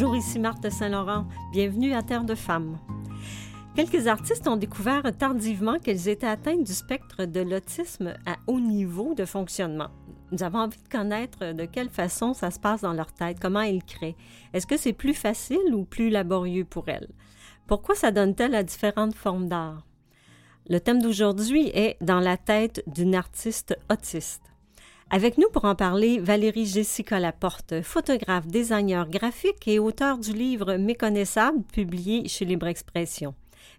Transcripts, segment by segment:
Bonjour, ici Marthe Saint-Laurent. Bienvenue à Terre de Femmes. Quelques artistes ont découvert tardivement qu'elles étaient atteintes du spectre de l'autisme à haut niveau de fonctionnement. Nous avons envie de connaître de quelle façon ça se passe dans leur tête, comment elles créent. Est-ce que c'est plus facile ou plus laborieux pour elles? Pourquoi ça donne-t-elle à différentes formes d'art? Le thème d'aujourd'hui est Dans la tête d'une artiste autiste. Avec nous pour en parler, Valérie Jessica Laporte, photographe, designer graphique et auteur du livre Méconnaissable, publié chez Libre Expression.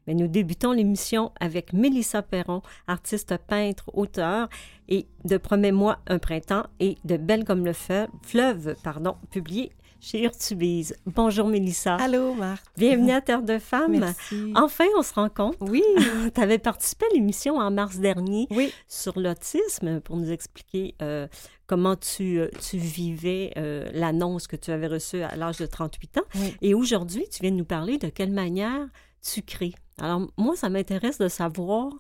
Mais nous débutons l'émission avec Mélissa Perron, artiste peintre, auteur, et de Promets-moi un printemps et de Belle comme le fleuve, pardon, publié chez Urtubise. Bonjour Mélissa. Allô Marthe. Bienvenue à Terre de Femmes. Merci. Enfin, on se rencontre. Oui. tu avais participé à l'émission en mars dernier oui. sur l'autisme pour nous expliquer euh, comment tu, euh, tu vivais euh, l'annonce que tu avais reçue à l'âge de 38 ans. Oui. Et aujourd'hui, tu viens de nous parler de quelle manière tu crées. Alors, moi, ça m'intéresse de savoir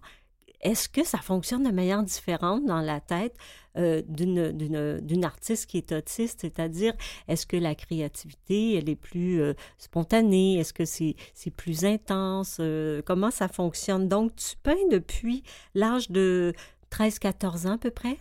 est-ce que ça fonctionne de manière différente dans la tête euh, d'une artiste qui est autiste? C'est-à-dire, est-ce que la créativité, elle est plus euh, spontanée? Est-ce que c'est plus intense? Euh, comment ça fonctionne? Donc, tu peins depuis l'âge de 13-14 ans à peu près?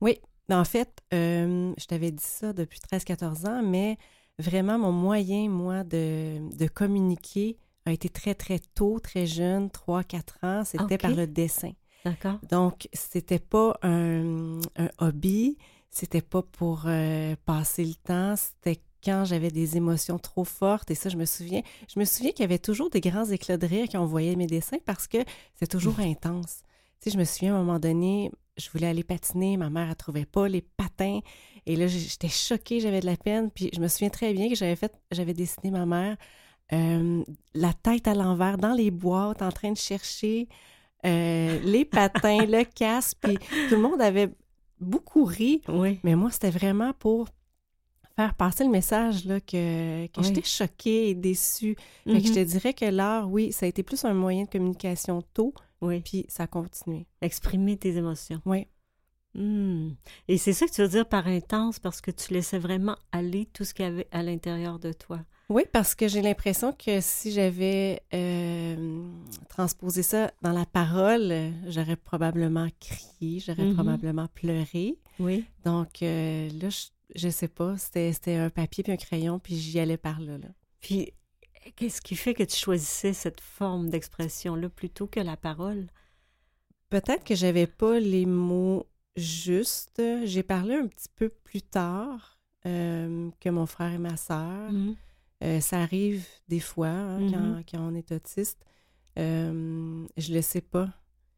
Oui. En fait, je t'avais dit ça depuis 13-14 ans, mais vraiment, mon moyen, moi, de, de communiquer a été très, très tôt, très jeune, 3-4 ans, c'était Okay. par le dessin. D'accord. Donc, c'était pas un, un hobby, c'était pas pour euh, passer le temps, c'était quand j'avais des émotions trop fortes. Et ça, je me souviens. Je me souviens qu'il y avait toujours des grands éclats de rire quand on voyait mes dessins parce que c'est toujours intense. Tu sais, je me souviens à un moment donné, je voulais aller patiner, ma mère, elle trouvait pas les patins. Et là, j'étais choquée, j'avais de la peine. Puis je me souviens très bien que j'avais fait, j'avais dessiné ma mère euh, la tête à l'envers dans les boîtes, en train de chercher euh, les patins, le casque, puis tout le monde avait beaucoup ri. Oui. Mais moi, c'était vraiment pour faire passer le message là, que, que Oui. j'étais choquée et déçue. Fait que je te Mhm. dirais que l'art, oui, ça a été plus un moyen de communication tôt, Oui. puis ça a continué. Exprimer tes émotions. Oui. Hmm. Et c'est ça que tu veux dire par intense, parce que tu laissais vraiment aller tout ce qu'il y avait à l'intérieur de toi. Oui, parce que j'ai l'impression que si j'avais euh, transposé ça dans la parole, j'aurais probablement crié, j'aurais Mhm. probablement pleuré. Oui. Donc euh, là, je, je sais pas, c'était un papier puis un crayon, puis j'y allais par là. là. Puis, qu'est-ce qui fait que tu choisissais cette forme d'expression-là plutôt que la parole? Peut-être que j'avais pas les mots justes. J'ai parlé un petit peu plus tard euh, que mon frère et ma sœur. Mhm. Euh, ça arrive des fois hein, Mhm. quand, quand on est autiste. Euh, je le sais pas.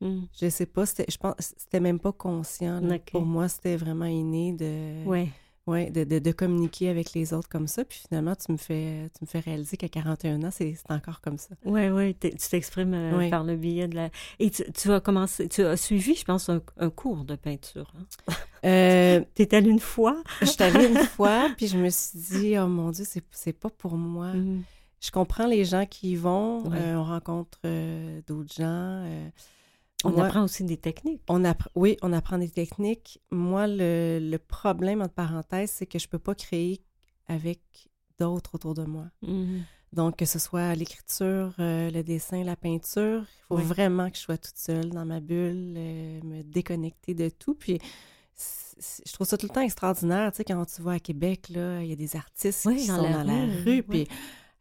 Mhm. Je sais pas. C'était, je pense, c'était même pas conscient. Pour moi, c'était vraiment inné de, Ouais. Ouais, de, de, de communiquer avec les autres comme ça. Puis finalement, tu me fais, tu me fais réaliser qu'à 41 ans, c'est, c'est encore comme ça. Ouais, t'es- tu t'exprimes euh, Oui. par le biais de la. Et tu, tu as commencé, tu as suivi, je pense, un, un cours de peinture. Hein? Euh, Tu es allée une fois? je suis allée une fois, puis je me suis dit, oh mon Dieu, c'est, c'est pas pour moi. Mhm. Je comprends les gens qui y vont. Euh, on rencontre euh, d'autres gens. On moi- apprend aussi des techniques. On oui, on apprend des techniques. Moi, le, le problème, entre parenthèses, c'est que je peux pas créer avec d'autres autour de moi. Mhm. Donc, que ce soit l'écriture, euh, le dessin, la peinture, il faut Oui. vraiment que je sois toute seule dans ma bulle, euh, me déconnecter de tout. Puis, je trouve ça tout le temps extraordinaire, tu sais, quand tu vas à Québec, là, il y a des artistes Oui, qui dans sont la dans la rue, rue, oui. puis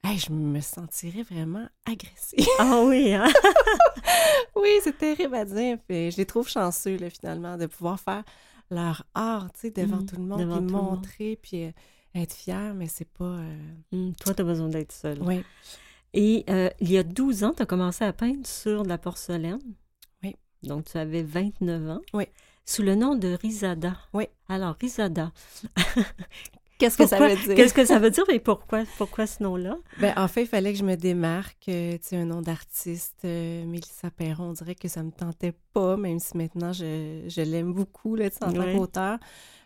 hey, je me sentirais vraiment agressée. Ah oui, hein? Oui, c'est terrible à dire. Puis je les trouve chanceux, là, finalement, de pouvoir faire leur art, tu sais, devant Mhm, tout le monde, devant puis le monde. montrer, puis euh, être fier, mais c'est pas... euh, Mhm. Toi, tu as besoin d'être seule. Oui, Et euh, il y a 12 ans, tu as commencé à peindre sur de la porcelaine. Oui. Donc, tu avais 29 ans. Oui. Sous le nom de Rizada. Oui. Alors, Rizada. Qu'est-ce que ça veut dire? Qu'est-ce que ça veut dire et pourquoi, pourquoi ce nom-là? Ben, en fait, il fallait que je me démarque. euh, tu sais, un nom d'artiste, euh, Mélissa Perron, on dirait que ça me tentait pas, même si maintenant je, je l'aime beaucoup, là, tu sais, en tant Ouais. qu'auteur.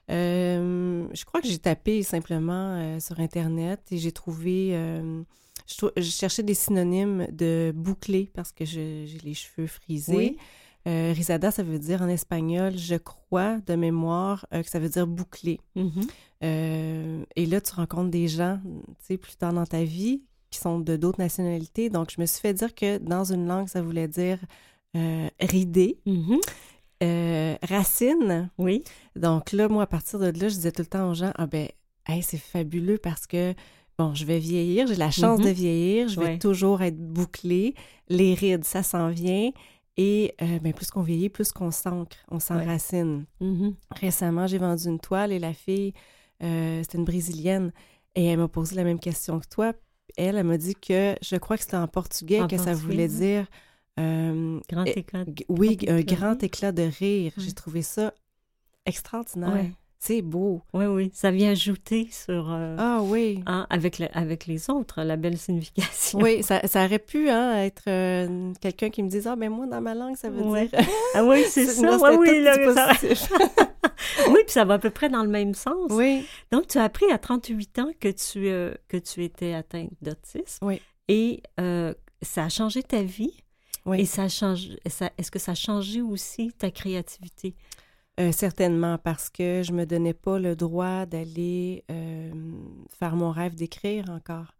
Euh, je crois que j'ai tapé simplement euh, sur Internet et j'ai trouvé... euh, je, cherchais des synonymes de bouclé parce que j'ai les cheveux frisés. Oui. Euh, risada, ça veut dire en espagnol, je crois, de mémoire, euh, que ça veut dire boucler. Mhm. Euh, et là, tu rencontres des gens, tu sais, plus tard dans ta vie, qui sont de d'autres nationalités. Donc, je me suis fait dire que dans une langue, ça voulait dire rider, Mhm. euh, racine. Oui. Donc là, moi, à partir de là, je disais tout le temps aux gens, ah ben, hey, c'est fabuleux parce que, bon, je vais vieillir, j'ai la chance Mhm. de vieillir, je vais Ouais. toujours être bouclée, les rides, ça s'en vient. Et euh, ben, plus qu'on vieillit, plus qu'on s'ancre, on s'enracine. Mhm. Récemment, j'ai vendu une toile et la fille, euh, c'était une Brésilienne, et elle m'a posé la même question que toi. Elle, elle m'a dit que je crois que c'était en portugais En que ça voulait oui. dire euh, Grand éclat. oui, un grand éclat de rire. Ouais. J'ai trouvé ça extraordinaire. C'est beau. oui, oui. Ça vient ajouter sur... euh, Ah oui. hein, avec, le- avec les autres, la belle signification. Oui, ça, ça aurait pu hein, être euh, quelqu'un qui me dise Ah, mais moi, dans ma langue, ça veut Ouais. dire. Ah oui, c'est ça. c'était Oui, là, ça- oui, puis ça va à peu près dans le même sens. oui. Donc, tu as appris à 38 ans que tu, euh, que tu étais atteinte d'autisme. Oui. Et ça a changé ta vie. Oui. Et ça change. Ça, est-ce que ça a changé aussi ta créativité? Euh, certainement, parce que je me donnais pas le droit d'aller euh, faire mon rêve d'écrire encore.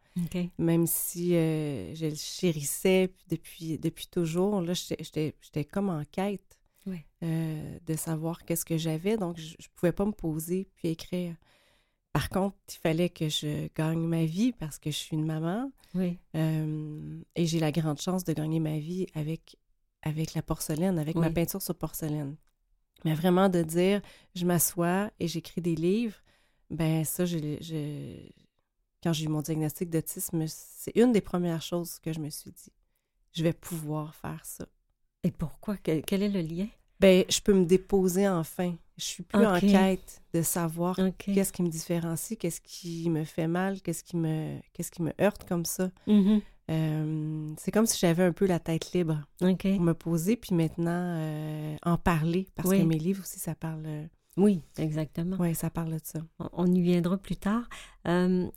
Même si euh, je le chérissais depuis, depuis toujours, là, j'étais- j'étais j'étais comme en quête de savoir qu'est-ce que j'avais, donc je, je pouvais pas me poser puis écrire. Par contre, il fallait que je gagne ma vie parce que je suis une maman Oui. et j'ai la grande chance de gagner ma vie avec, avec la porcelaine, avec ma peinture sur porcelaine. Mais vraiment de dire, je m'assois et j'écris des livres, ben ça, je, je- quand j'ai eu mon diagnostic d'autisme, c'est une des premières choses que je me suis dit. Je vais pouvoir faire ça. Et pourquoi? Quel, quel est le lien? Ben, je peux me déposer enfin. Je suis plus en quête de savoir qu'est-ce qui me différencie, qu'est-ce qui me fait mal, qu'est-ce qui me, qu'est-ce qui me heurte comme ça. Mhm. Euh, c'est comme si j'avais un peu la tête libre OK. pour me poser, puis maintenant euh, en parler, parce Oui. que mes livres aussi, ça parle, euh, Oui, exactement. ouais, ça parle de ça. On- On y viendra plus tard. Euh,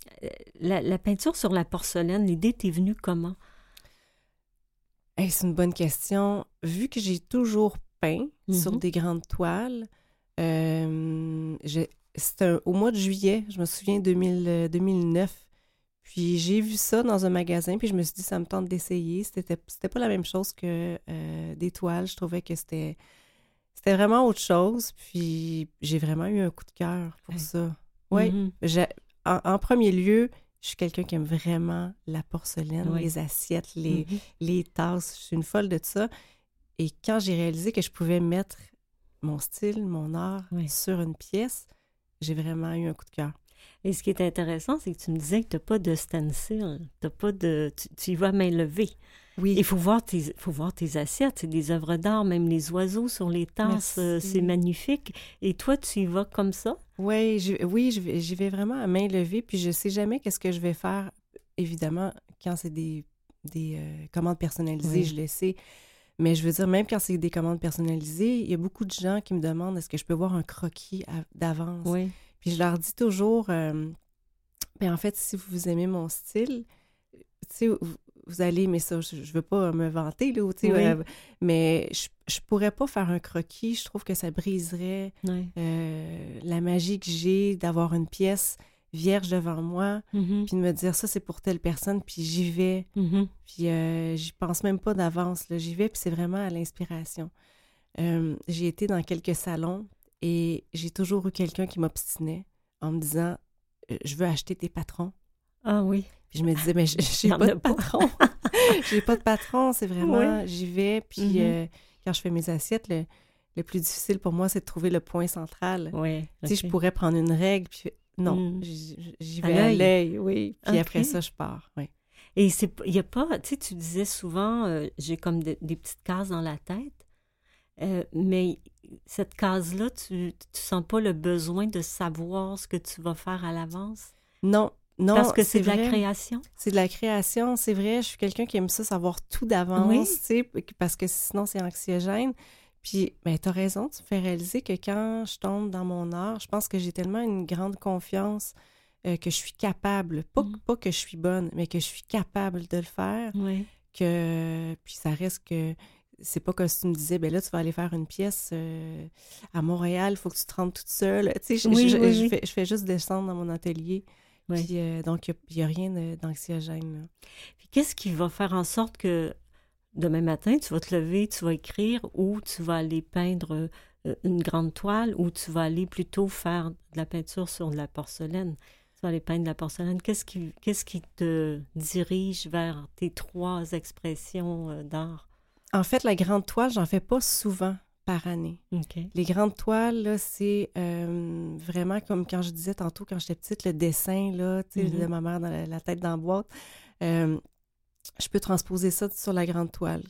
la, la peinture sur la porcelaine, l'idée t'est venue comment? Hey, c'est une bonne question. Vu que j'ai toujours peint sur Mhm. des grandes toiles, c'était au mois de juillet, je me souviens, 2000, euh, 2009. Puis j'ai vu ça dans un magasin, puis je me suis dit, ça me tente d'essayer. C'était, c'était pas la même chose que euh, des toiles. Je trouvais que c'était, c'était vraiment autre chose. Puis j'ai vraiment eu un coup de cœur pour Ouais. ça. Oui. Mhm. J'ai- En, en premier lieu, je suis quelqu'un qui aime vraiment la porcelaine, les assiettes, les, Mhm. les tasses. Je suis une folle de ça. Et quand j'ai réalisé que je pouvais mettre mon style, mon art Oui. sur une pièce, j'ai vraiment eu un coup de cœur. Et ce qui est intéressant, c'est que tu me disais que tu n'as pas de stencil, t'as pas de, tu, tu y vas main levée. Oui. Il faut voir tes, faut voir tes assiettes, c'est des œuvres d'art, même les oiseaux sur les tasses, euh, c'est magnifique. Et toi, tu y vas comme ça? Ouais, oui, j'y vais vraiment à main levée, puis je sais jamais qu'est-ce que je vais faire. Évidemment, quand c'est des, des euh, commandes personnalisées, Oui. je le sais. Mais je veux dire, même quand c'est des commandes personnalisées, il y a beaucoup de gens qui me demandent est-ce que je peux voir un croquis d'avance? Oui. Puis je leur dis toujours, euh, ben en fait, si vous aimez mon style, tu sais, vous, vous allez aimer ça. Je, je veux pas me vanter, là, tu sais, Oui. euh, mais je, je pourrais pas faire un croquis. Je trouve que ça briserait oui. euh, la magie que j'ai d'avoir une pièce vierge devant moi, Mhm. puis de me dire ça, c'est pour telle personne, puis j'y vais. Mhm. Puis euh, j'y pense même pas d'avance. J'y vais, puis c'est vraiment à l'inspiration. Euh, j'ai été dans quelques salons et j'ai toujours eu quelqu'un qui m'obstinait en me disant euh, Je veux acheter tes patrons. Ah oui. Puis je me disais Mais j'ai pas a de pas. patron. j'ai pas de patron, c'est vraiment J'y vais, puis Mhm. euh, quand je fais mes assiettes, le, le plus difficile pour moi, c'est de trouver le point central. Oui. Tu sais, je pourrais prendre une règle, puis non, Mm. j'y vais à l'œil. oui. Puis après ça, je pars, oui. Et c'est il y a pas, tu sais, tu disais souvent, euh, j'ai comme de- des petites cases dans la tête, euh, mais cette case-là, tu, tu sens pas le besoin de savoir ce que tu vas faire à l'avance? Non, non, Parce que c'est de la création? C'est de la création, c'est vrai. Je suis quelqu'un qui aime ça, savoir tout d'avance, Oui. tu sais, parce que sinon, c'est anxiogène. Puis, ben, t'as raison, tu me fais réaliser que quand je tombe dans mon art, je pense que j'ai tellement une grande confiance euh, que je suis capable, pas, Mhm. pas que je suis bonne, mais que je suis capable de le faire, Oui. que puis ça reste que c'est pas comme si tu me disais, ben là, tu vas aller faire une pièce euh, à Montréal, il faut que tu te rendes toute seule. Tu sais, je, Oui, je- oui, je oui. fais, je fais juste descendre dans mon atelier. Puis, euh, donc, il n'y a, rien d'anxiogène. qu'est-ce qui va faire en sorte que demain matin, tu vas te lever, tu vas écrire ou tu vas aller peindre euh, une grande toile ou tu vas aller plutôt faire de la peinture sur de la porcelaine? Tu vas aller peindre de la porcelaine. Qu'est-ce qui, qu'est-ce qui te dirige vers tes trois expressions d'art? En fait, la grande toile, j'en fais pas souvent par année. Les grandes toiles, c'est euh, vraiment comme quand je disais tantôt, quand j'étais petite, le dessin là, Mhm. de ma mère dans la, la tête dans la boîte. Euh, je peux transposer ça sur la grande toile.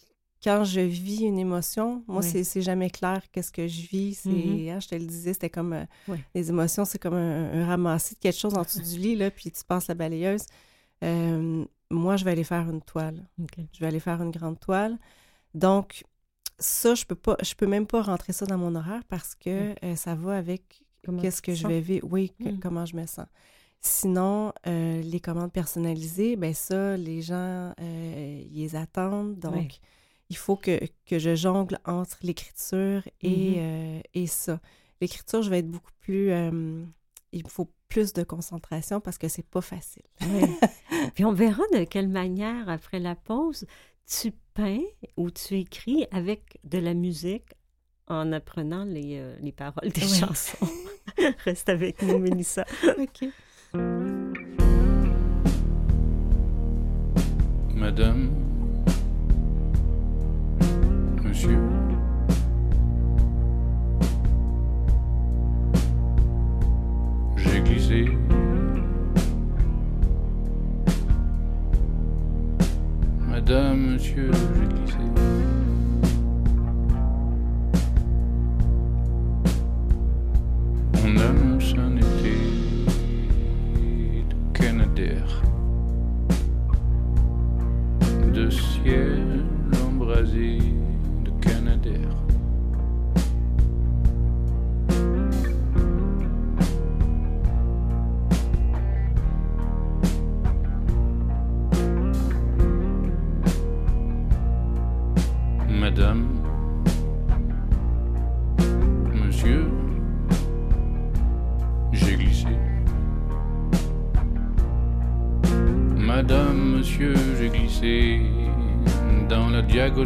Quand je vis une émotion, moi, Oui. c'est- jamais clair qu'est-ce que je vis. C'est, Mhm. hein, je te le disais, c'était comme euh, Oui. les émotions, c'est comme un, un ramassis de quelque chose en dessous du lit, là, puis tu passes la balayeuse. Moi, je vais aller faire une toile je vais aller faire une grande toile. Donc, ça, je peux pas, je peux même pas rentrer ça dans mon horaire parce que euh, ça va avec qu'est-ce que je sens? vais vivre, oui, que- Mm. comment je me sens. Sinon, euh, les commandes personnalisées, ben ça, les gens, euh, ils les attendent. Donc, Oui. il faut que, que je jongle entre l'écriture et, Mhm. euh, et ça. L'écriture, je vais être beaucoup plus... il me faut plus de concentration parce que c'est pas facile. Oui. Puis on verra de quelle manière, après la pause, tu peins ou tu écris avec de la musique en apprenant les, euh, les paroles des Oui. chansons? Reste avec nous, Mélissa. OK. Madame, Monsieur, j'ai glissé. Madame, Monsieur, j'ai glissé. On annonce un été de Canadair de ciel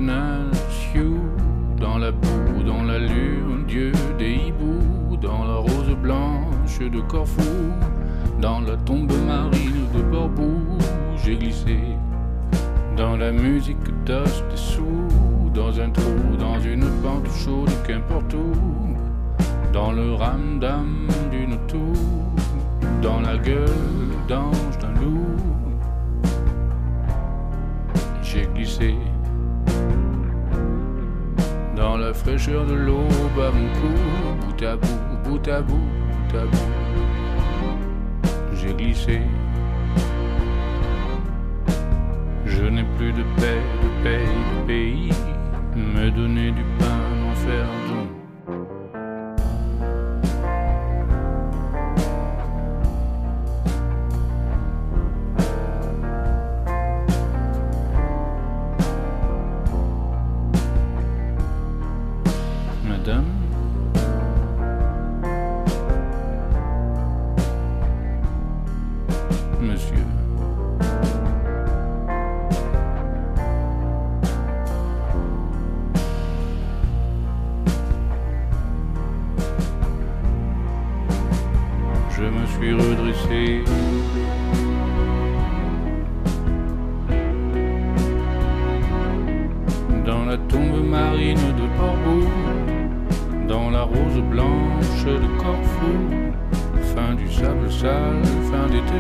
la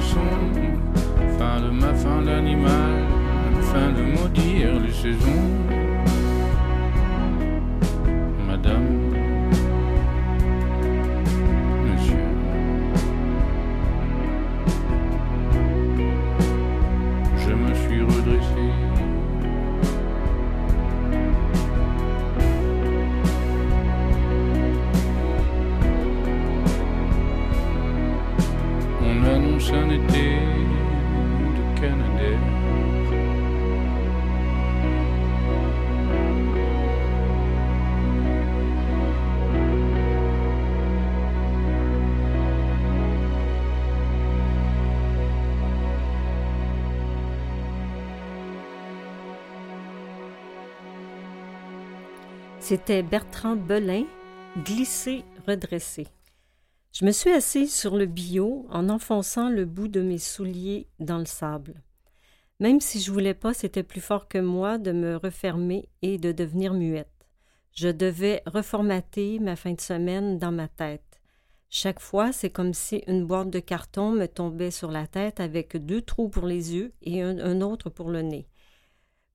fin de ma fin d'animal, fin de maudire les saisons. C'était Bertrand Belin, Glissé, redressé. Je me suis assise sur le bio en enfonçant le bout de mes souliers dans le sable. Même si je voulais pas, c'était plus fort que moi de me refermer et de devenir muette. Je devais reformater ma fin de semaine dans ma tête. Chaque fois, c'est comme si une boîte de carton me tombait sur la tête avec deux trous pour les yeux et un, un autre pour le nez.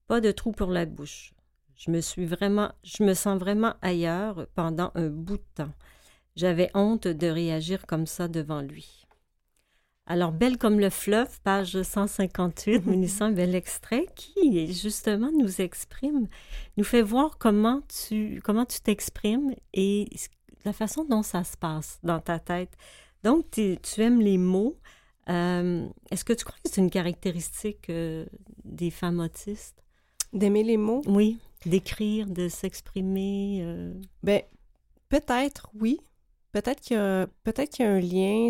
Pas de trou pour la bouche. Je me suis vraiment, je me sens vraiment ailleurs pendant un bout de temps. J'avais honte de réagir comme ça devant lui. Alors, Belle comme le fleuve, page 158, Mélissa, un bel extrait qui, justement, nous exprime, nous fait voir comment tu comment tu t'exprimes et la façon dont ça se passe dans ta tête. Donc, tu aimes les mots. Euh, Est-ce que tu crois que c'est une caractéristique euh, des femmes autistes? D'aimer les mots? Oui, d'écrire, de s'exprimer. Euh... Ben, peut-être, oui. Peut-être qu'il y, a, peut qu'il y a un lien.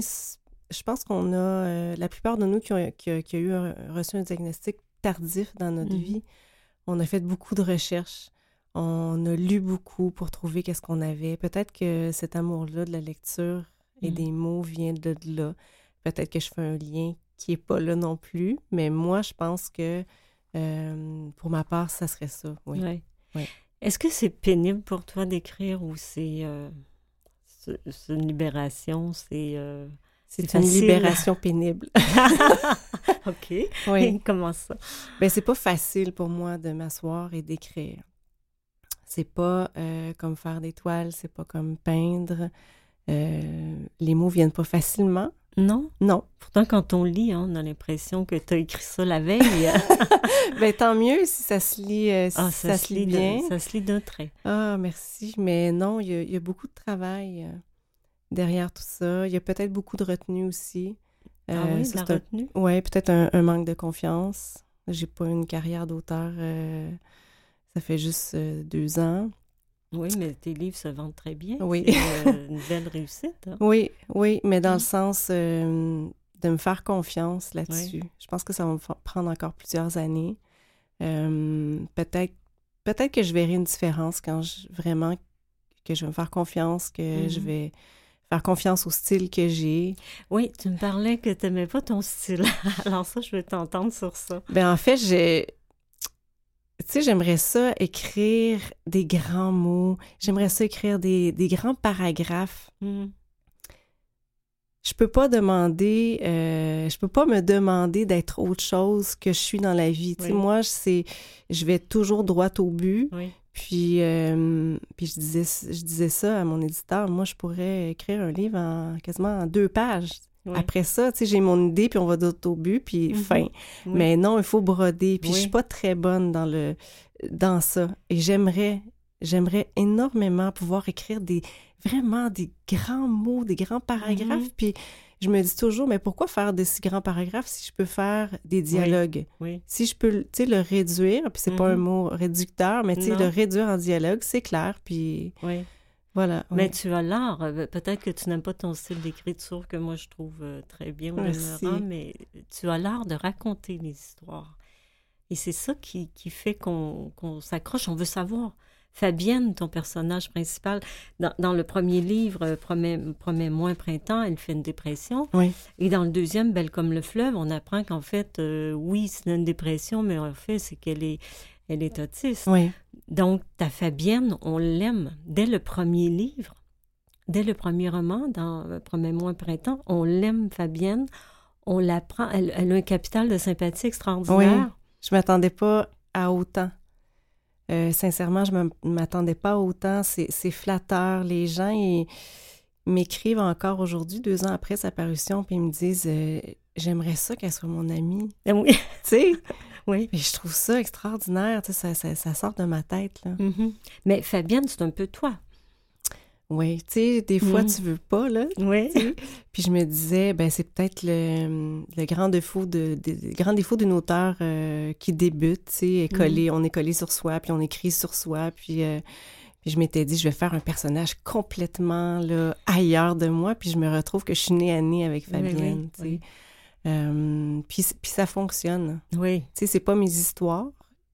Je pense qu'on a, euh, la plupart de nous qui ont, qui, a, qui a eu un, reçu un diagnostic tardif dans notre Mhm. vie, on a fait beaucoup de recherches. On a lu beaucoup pour trouver qu'est-ce qu'on avait. Peut-être que cet amour-là de la lecture et Mhm. des mots vient de là. Peut-être que je fais un lien qui est pas là non plus, mais moi, je pense que euh, pour ma part, ça serait ça, oui. Ouais. Oui. Est-ce que c'est pénible pour toi d'écrire ou c'est euh, une libération? C'est. euh, C'est une libération pénible. OK. oui. Comment ça? Ben, c'est pas facile pour moi de m'asseoir et d'écrire. C'est pas comme faire des toiles, c'est pas comme peindre. Les mots viennent pas facilement. Non? Non. Pourtant, quand on lit, hein, on a l'impression que tu as écrit ça la veille. ben, tant mieux si ça se lit, euh, si ah, ça, se lit bien. ça se lit d'un trait. Ah, merci. Mais non, il y a, il y a beaucoup de travail euh, derrière tout ça. Il y a peut-être beaucoup de retenue aussi. ah Euh, oui, ça, de la un- retenue? Ouais, peut-être un, un manque de confiance. J'ai pas une carrière d'auteur. ça fait juste deux ans. Oui, mais tes livres se vendent très bien. Oui. C'est euh, une belle réussite. hein. Oui, oui, mais dans Mm. le sens euh, de me faire confiance là-dessus. Je pense que ça va me prendre encore plusieurs années. Euh, peut-être, peut-être que je verrai une différence quand je, vraiment que je vais me faire confiance, que je Mhm. vais faire confiance au style que j'ai. Oui, tu me parlais que tu n'aimais pas ton style. Alors ça, je veux t'entendre sur ça. Ben en fait, j'ai tu sais, j'aimerais ça écrire des grands mots. J'aimerais ça écrire des, des grands paragraphes. Mhm. Je peux pas demander, euh, je peux pas me demander d'être autre chose que je suis dans la vie. Tu sais, moi, c'est, je vais toujours droit au but. Oui. Puis, euh, puis je disais, je disais ça à mon éditeur. Moi, je pourrais écrire un livre en quasiment en deux pages. Oui. Après ça, tu sais, j'ai mon idée, puis on va droit au but, puis Mhm. fin. Oui. Mais non, il faut broder. Puis je Oui. suis pas très bonne dans le dans ça. Et j'aimerais j'aimerais énormément pouvoir écrire des vraiment des grands mots, des grands paragraphes. Mhm. Puis je me dis toujours, mais pourquoi faire de si grands paragraphes si je peux faire des dialogues? Oui. Si je peux, tu sais, le réduire, puis c'est pas un Mhm. mot réducteur, mais tu sais, le réduire en dialogue, c'est clair, puis Oui. Voilà. Mais oui. tu as l'art. euh, Peut-être que tu n'aimes pas ton style d'écriture, que moi je trouve euh, très bien au Merci. demeurant, mais tu as l'art de raconter les histoires. Et c'est ça qui, qui fait qu'on s'accroche. On veut savoir. Fabienne, ton personnage principal, dans, dans le premier livre, euh, Promets, Promets moins printemps, elle fait une dépression. Oui. Et dans le deuxième, Belle comme le fleuve, on apprend qu'en fait, euh, oui, c'est une dépression, mais en fait, c'est qu'elle est, elle est autiste. Oui. Donc, ta Fabienne, on l'aime dès le premier livre, dès le premier roman, dans euh, Promets-moi un printemps, on l'aime, Fabienne. On l'apprend. Elle, elle a un capital de sympathie extraordinaire. Je m'attendais pas à autant. Euh, sincèrement, je ne m'attendais pas à autant. C'est flatteur. Les gens m'écrivent encore aujourd'hui, deux ans après sa parution, puis ils me disent euh, J'aimerais ça qu'elle soit mon amie. Ah Oui, Tu sais? oui. Et je trouve ça extraordinaire. Tu sais, ça, ça, ça sort de ma tête. Là. Mhm. Mais Fabienne, c'est un peu toi. Oui, tu sais, des fois, Mhm. tu veux pas, là. Oui. Puis je me disais, ben c'est peut-être le, le grand défaut de, de- le grand défaut d'une auteure euh, qui débute, tu sais, est collé, on est collé sur soi, puis on écrit sur soi, puis, euh, puis je m'étais dit, je vais faire un personnage complètement là, ailleurs de moi, puis je me retrouve que je suis née à nez avec Oui, oui, Fabienne, oui. Euh, puis, puis ça fonctionne. Oui. Tu sais, c'est pas mes histoires.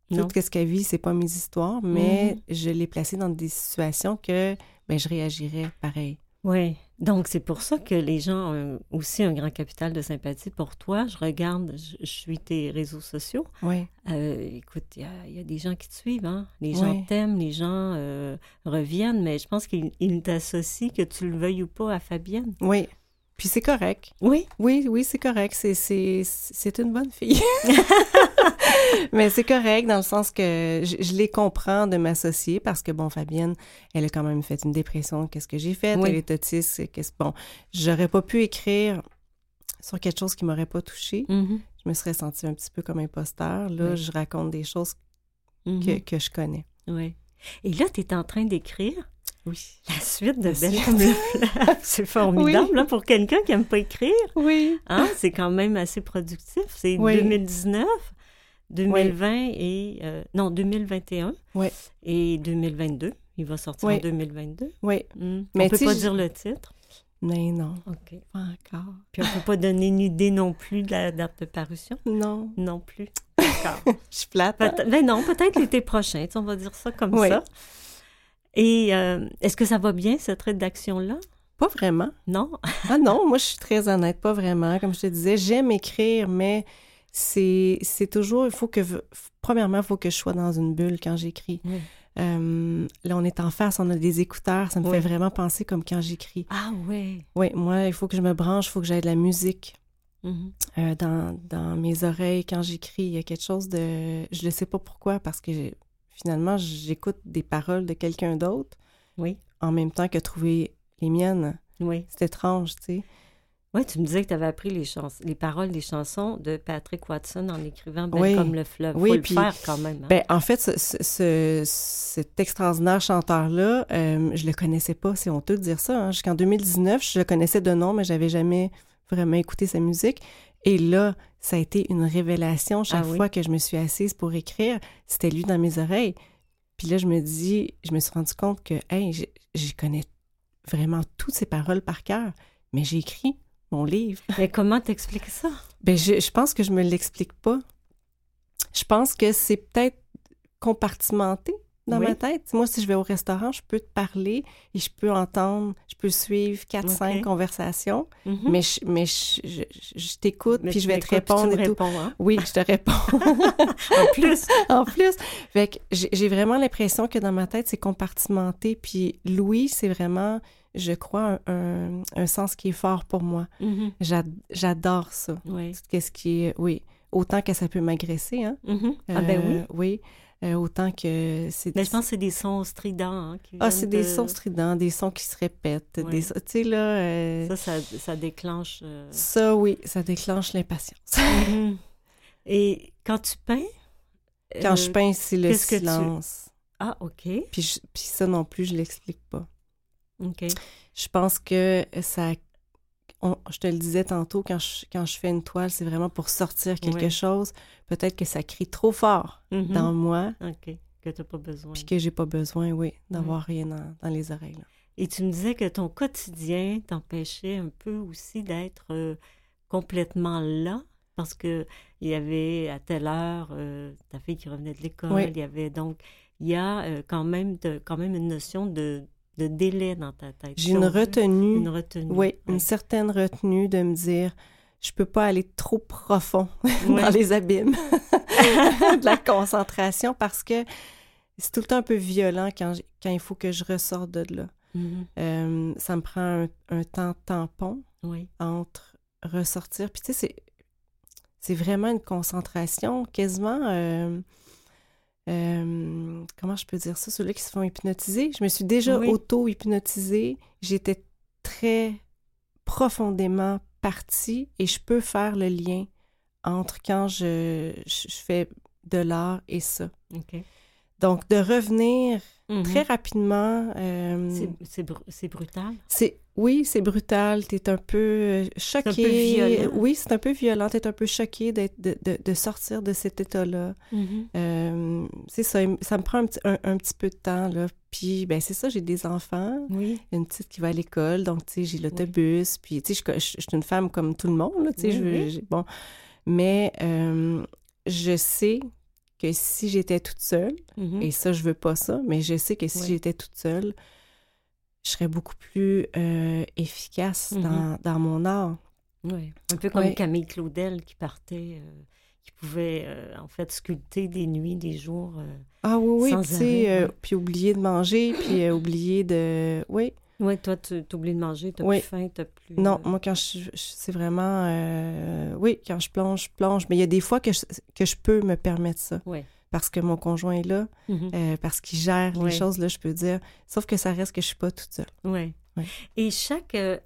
Tout ce qu'elle vit, c'est pas mes histoires, mais Mhm. je l'ai placée dans des situations que ben, je réagirais pareil. Oui. Donc, c'est pour ça que les gens ont aussi un grand capital de sympathie pour toi. Je regarde, je, je suis tes réseaux sociaux. Oui, Euh, écoute, il y, a- il y a des gens qui te suivent, hein? Les gens t'aiment, les gens euh, reviennent, mais je pense qu'ils ils t'associent, que tu le veuilles ou pas, à Fabienne. oui. Puis c'est correct. Oui. Oui, oui, c'est correct. C'est, c'est, c'est une bonne fille. Mais c'est correct dans le sens que je, je les comprends de m'associer parce que, bon, Fabienne, elle a quand même fait une dépression. Qu'est-ce que j'ai fait? Oui. Elle est autiste. Qu'est-ce... Bon, j'aurais pas pu écrire sur quelque chose qui m'aurait pas touchée. Mhm. Je me serais sentie un petit peu comme imposteur. Là, Oui. je raconte des choses Mhm. que, que je connais. Oui. Et là, tu es en train d'écrire Oui. la suite de Belle comme le fleuve. C'est formidable, Oui. là, pour quelqu'un qui aime pas écrire. Oui. Hein? C'est quand même assez productif. C'est Oui. 2019, 2020 et... euh, non, 2021 Oui. et 2022. Il va sortir en 2022. Oui. Hmm. Mais on peut tu sais, pas je- dire le titre. Mais non, OK. pas encore. Puis on peut pas donner une idée non plus de la date de parution. Non. Non plus. D'accord. Je suis plate. hein? Peut- ben non, peut-être l'été prochain. tu sais, On va dire ça comme Oui. ça. Et euh, est-ce que ça va bien, cette rédaction-là? Pas vraiment. Non? Ah non, moi je suis très honnête, pas vraiment. Comme je te disais, j'aime écrire, mais c'est c'est toujours, il faut que, premièrement, il faut que je sois dans une bulle quand j'écris. Oui. Euh, là, on est en face, on a des écouteurs, ça me Oui. fait vraiment penser comme quand j'écris. Ah oui. Oui, moi, il faut que je me branche, il faut que j'aie de la musique Mhm. euh, dans, dans mes oreilles quand j'écris. Il y a quelque chose de... Je ne sais pas pourquoi, parce que j'ai- finalement, j'écoute des paroles de quelqu'un d'autre Oui. en même temps que trouver les miennes. Oui. C'est étrange, tu sais. Oui, tu me disais que tu avais appris les, chans- les paroles des chansons de Patrick Watson en écrivant Belle Oui. comme le fleuve. Oui, Faut le faire quand même. hein. Ben, en fait, ce, ce- ce- cet extraordinaire chanteur-là, euh, je le connaissais pas, c'est honteux de dire ça. hein. Jusqu'en 2019, je le connaissais de nom, mais j'avais jamais vraiment écouté sa musique. Et là, ça a été une révélation chaque Ah oui? fois que je me suis assise pour écrire. C'était lui dans mes oreilles. Puis là, je me dis, je me suis rendu compte que, hey, je, je connais vraiment toutes ces paroles par cœur, mais j'ai écrit mon livre. Mais comment t'expliques ça? Ben, je, je pense que je me l'explique pas. Je pense que c'est peut-être compartimenté dans Oui. ma tête. Moi, si je vais au restaurant, je peux te parler et je peux entendre, je peux suivre quatre, Ok. cinq conversations, Mhm. mais je, mais je, je, je t'écoute, puis je vais te répondre tu et tout. réponds, hein? Oui, je te réponds. En plus, en plus, fait que j'ai vraiment l'impression que dans ma tête, c'est compartimenté. Puis Louis, c'est vraiment, je crois, un, un- un sens qui est fort pour moi. Mhm. J'ad- J'adore ça. oui. Qu'est-ce qui est, oui, autant que ça peut m'agresser, hein. Mhm. Ah ben oui. Euh, Oui, Euh, autant que c'est... Mais je pense que c'est des sons stridents. hein, qui Ah, c'est des de- sons stridents, des sons qui se répètent, Ouais. des... Tu sais, là... euh, Ça, ça, ça déclenche... euh, Ça, oui, ça déclenche l'impatience. Mhm. Et quand tu peins... Quand euh, je peins, c'est le que tu- silence. Ah, OK. Puis, je- puis ça non plus, je l'explique pas. OK. Je pense que ça... on- je te le disais tantôt, quand je, quand je fais une toile, c'est vraiment pour sortir quelque Ouais. chose. Peut-être que ça crie trop fort Mhm. dans moi, OK. Que tu n'as pas besoin. puis que j'ai pas besoin, oui, d'avoir rien dans, dans les oreilles. là. Et tu me disais que ton quotidien t'empêchait un peu aussi d'être euh, complètement là, parce que il y avait à telle heure euh, ta fille qui revenait de l'école, Oui. il y avait donc il y a euh, quand même de, quand même une notion de, de délai dans ta tête. J'ai une retenue. Une retenue. Oui, Ouais. une certaine retenue de me dire, je peux pas aller trop profond Ouais. dans les abîmes de la concentration parce que c'est tout le temps un peu violent quand, il faut que je ressorte de là. Mhm. Euh, ça me prend un, un temps tampon Oui. entre ressortir. Puis tu sais, c'est, c'est vraiment une concentration quasiment... euh, euh, comment je peux dire ça? Ceux-là qui se font hypnotiser. Je me suis déjà Oui. auto-hypnotisée. J'étais très profondément partie et je peux faire le lien entre quand je, fais de l'art et ça. Donc, de revenir Mhm. très rapidement... euh, C'est- C'est bru- c'est brutal. c'est oui, c'est brutal. T'es un peu euh, choqué. un peu violent. Oui, c'est un peu violent. T'es un peu choqué d'être de, de, de sortir de cet état-là. Mhm. Euh, c'est ça. Ça me prend un petit, un, un petit peu de temps là. Puis ben c'est ça. J'ai des enfants. Oui. Une petite qui va à l'école, donc tu sais j'ai l'autobus. Puis tu sais je, je- je suis une femme comme tout le monde là. Tu sais Oui, je- oui. j'ai- bon, mais euh, je sais que si j'étais toute seule, Mhm. et ça, je veux pas ça, mais je sais que si j'étais toute seule, je serais beaucoup plus euh, efficace Mhm. dans, dans mon art. Oui, un peu comme Ouais. Camille Claudel qui partait, euh, qui pouvait euh, en fait sculpter des nuits, des jours. Ah oui, oui, tu sais, euh, puis oublier de manger, puis oublier de... Oui, Oui, toi, tu oublies de manger, tu Oui. plus faim, tu plus. non, euh, moi, quand je... je- c'est vraiment... euh, oui, quand je plonge, je plonge, mais il y a des fois que je, que je peux me permettre ça. Ouais. Parce que mon conjoint est là, mhm. euh, parce qu'il gère les choses, là, je peux dire. Sauf que ça reste que je suis pas toute seule. Oui. Et chaque, euh,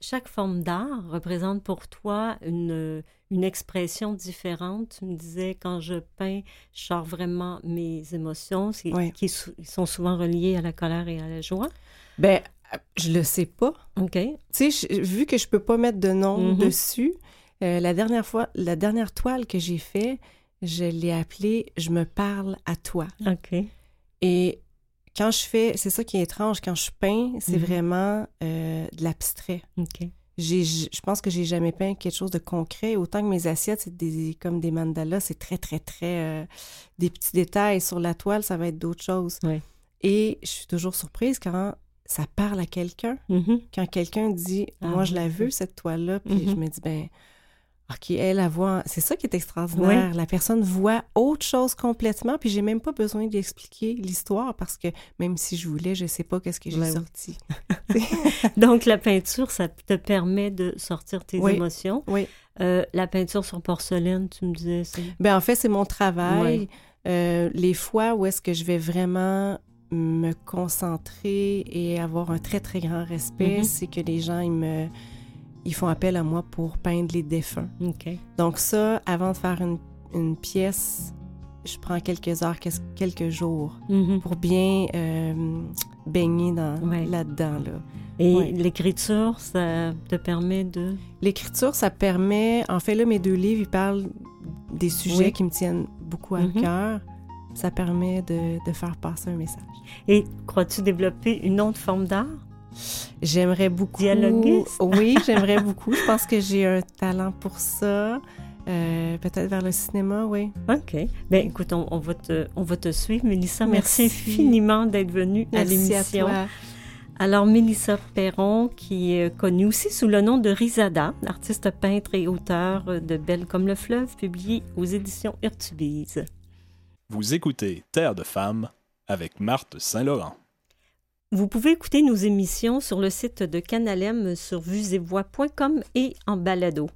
chaque forme d'art représente pour toi une, une expression différente. Tu me disais, quand je peins, je sors vraiment mes émotions, qui sont souvent reliées à la colère et à la joie. Ben, je le sais pas. OK. Tu sais, vu que je peux pas mettre de nom Mhm. dessus, euh, la dernière fois, la dernière toile que j'ai fait, je l'ai appelée Je me parle à toi. OK. Et quand je fais, c'est ça qui est étrange, quand je peins, c'est Mhm. vraiment euh, de l'abstrait. OK. J'ai, je pense que j'ai jamais peint quelque chose de concret. Autant que mes assiettes, c'est des, comme des mandalas, c'est très, très, très. euh, des petits détails. Sur la toile, ça va être d'autres choses. Ouais. Et je suis toujours surprise quand ça parle à quelqu'un. Mhm. Quand quelqu'un dit Ah Moi, je la veux, cette toile-là, puis Mhm. je me dis Ben, OK, elle, la voit. C'est ça qui est extraordinaire. La personne voit autre chose complètement, puis j'ai même pas besoin d'expliquer l'histoire parce que même si je voulais, je sais pas qu'est-ce que j'ai oui. sorti. Donc, la peinture, ça te permet de sortir tes Oui. émotions. Oui. Euh, la peinture sur porcelaine, tu me disais. Ben en fait, c'est mon travail. Euh, les fois où est-ce que je vais vraiment me concentrer et avoir un très, très grand respect, Mhm. c'est que les gens, ils me... Ils font appel à moi pour peindre les défunts. Donc ça, avant de faire une, une pièce, je prends quelques heures, quel- quelques jours Mhm. pour bien euh, baigner dans, Ouais. là-dedans. Là. Et Ouais. l'écriture, ça te permet de... L'écriture, ça permet... En fait, là, mes deux livres, ils parlent des sujets Oui. qui me tiennent beaucoup à Mhm. cœur. Ça permet de, de faire passer un message. Et crois-tu développer une autre forme d'art? J'aimerais beaucoup... Dialoguiste? Oui, j'aimerais beaucoup. Je pense que j'ai un talent pour ça. Euh, Peut-être vers le cinéma, oui. OK. Bien, écoute, on, on va te, on va te suivre, Mélissa. Merci, Merci. infiniment d'être venue à Merci à l'émission. Alors, Mélissa Perron, qui est connue aussi sous le nom de Rizada, artiste peintre et auteur de Belle comme le fleuve, publié aux éditions Urtubise. Vous écoutez Terre de femmes avec Marthe Saint-Laurent. Vous pouvez écouter nos émissions sur le site de Canalem sur vuesetvoix.com et en balado.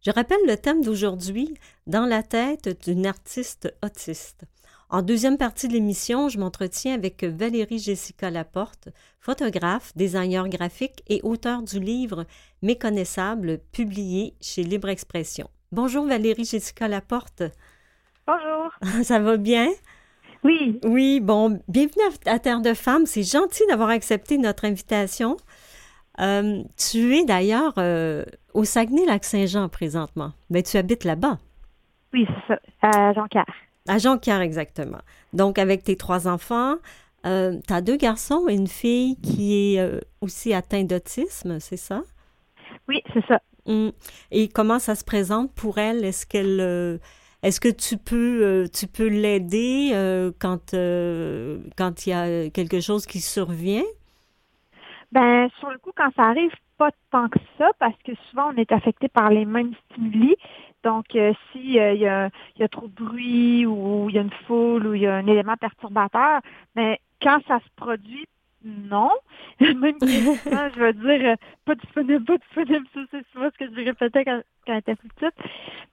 Je rappelle le thème d'aujourd'hui, Dans la tête d'une artiste autiste. En deuxième partie de l'émission, je m'entretiens avec Valérie Jessica Laporte, photographe, designer graphique et auteur du livre Méconnaissable, publié chez Libre Expression. Bonjour Valérie Jessica Laporte. Bonjour. Ça va bien? Oui, Oui, bon, bienvenue à, à Terre de Femmes. C'est gentil d'avoir accepté notre invitation. Euh, tu es d'ailleurs euh, au Saguenay-Lac-Saint-Jean présentement. Ben, tu habites là-bas, oui, c'est ça. À Jean-Pierre. à Jonquière exactement. Donc, avec tes trois enfants, euh, tu as deux garçons et une fille qui est euh, aussi atteinte d'autisme, c'est ça? Oui, c'est ça. Hum. Et comment ça se présente pour elle? Est-ce qu'elle... est-ce que tu peux, euh, tu peux l'aider euh, quand euh, quand il y a quelque chose qui survient? Ben, sur le coup, quand ça arrive, pas tant que ça, parce que souvent, on est affecté par les mêmes stimuli. Donc, euh, si y, a, y a trop de bruit ou il y a une foule ou il y a un élément perturbateur, mais quand ça se produit, non. Même je veux dire, pas disponible, pas disponible, ça, c'est souvent ce que je répétais quand, quand j'étais plus petite.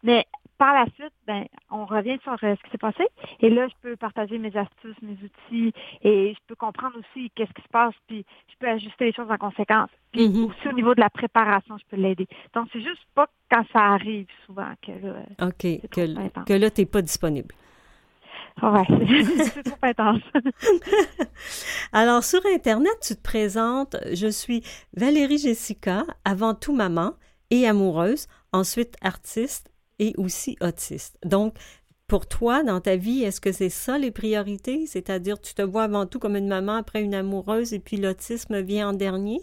Mais par la suite, ben, on revient sur euh, ce qui s'est passé. Et là, je peux partager mes astuces, mes outils, et je peux comprendre aussi qu'est-ce qui se passe, puis je peux ajuster les choses en conséquence. Puis Mhm. aussi au niveau de la préparation, je peux l'aider. Donc, c'est juste pas quand ça arrive souvent que là, euh, OK, que, que là, tu n'es pas disponible. ouais, c'est c'est trop intense. Alors, sur Internet, tu te présentes, je suis Valérie Jessica, avant tout maman et amoureuse, ensuite artiste et aussi autiste. Donc, pour toi, dans ta vie, est-ce que c'est ça les priorités? C'est-à-dire, tu te vois avant tout comme une maman, après une amoureuse, et puis l'autisme vient en dernier?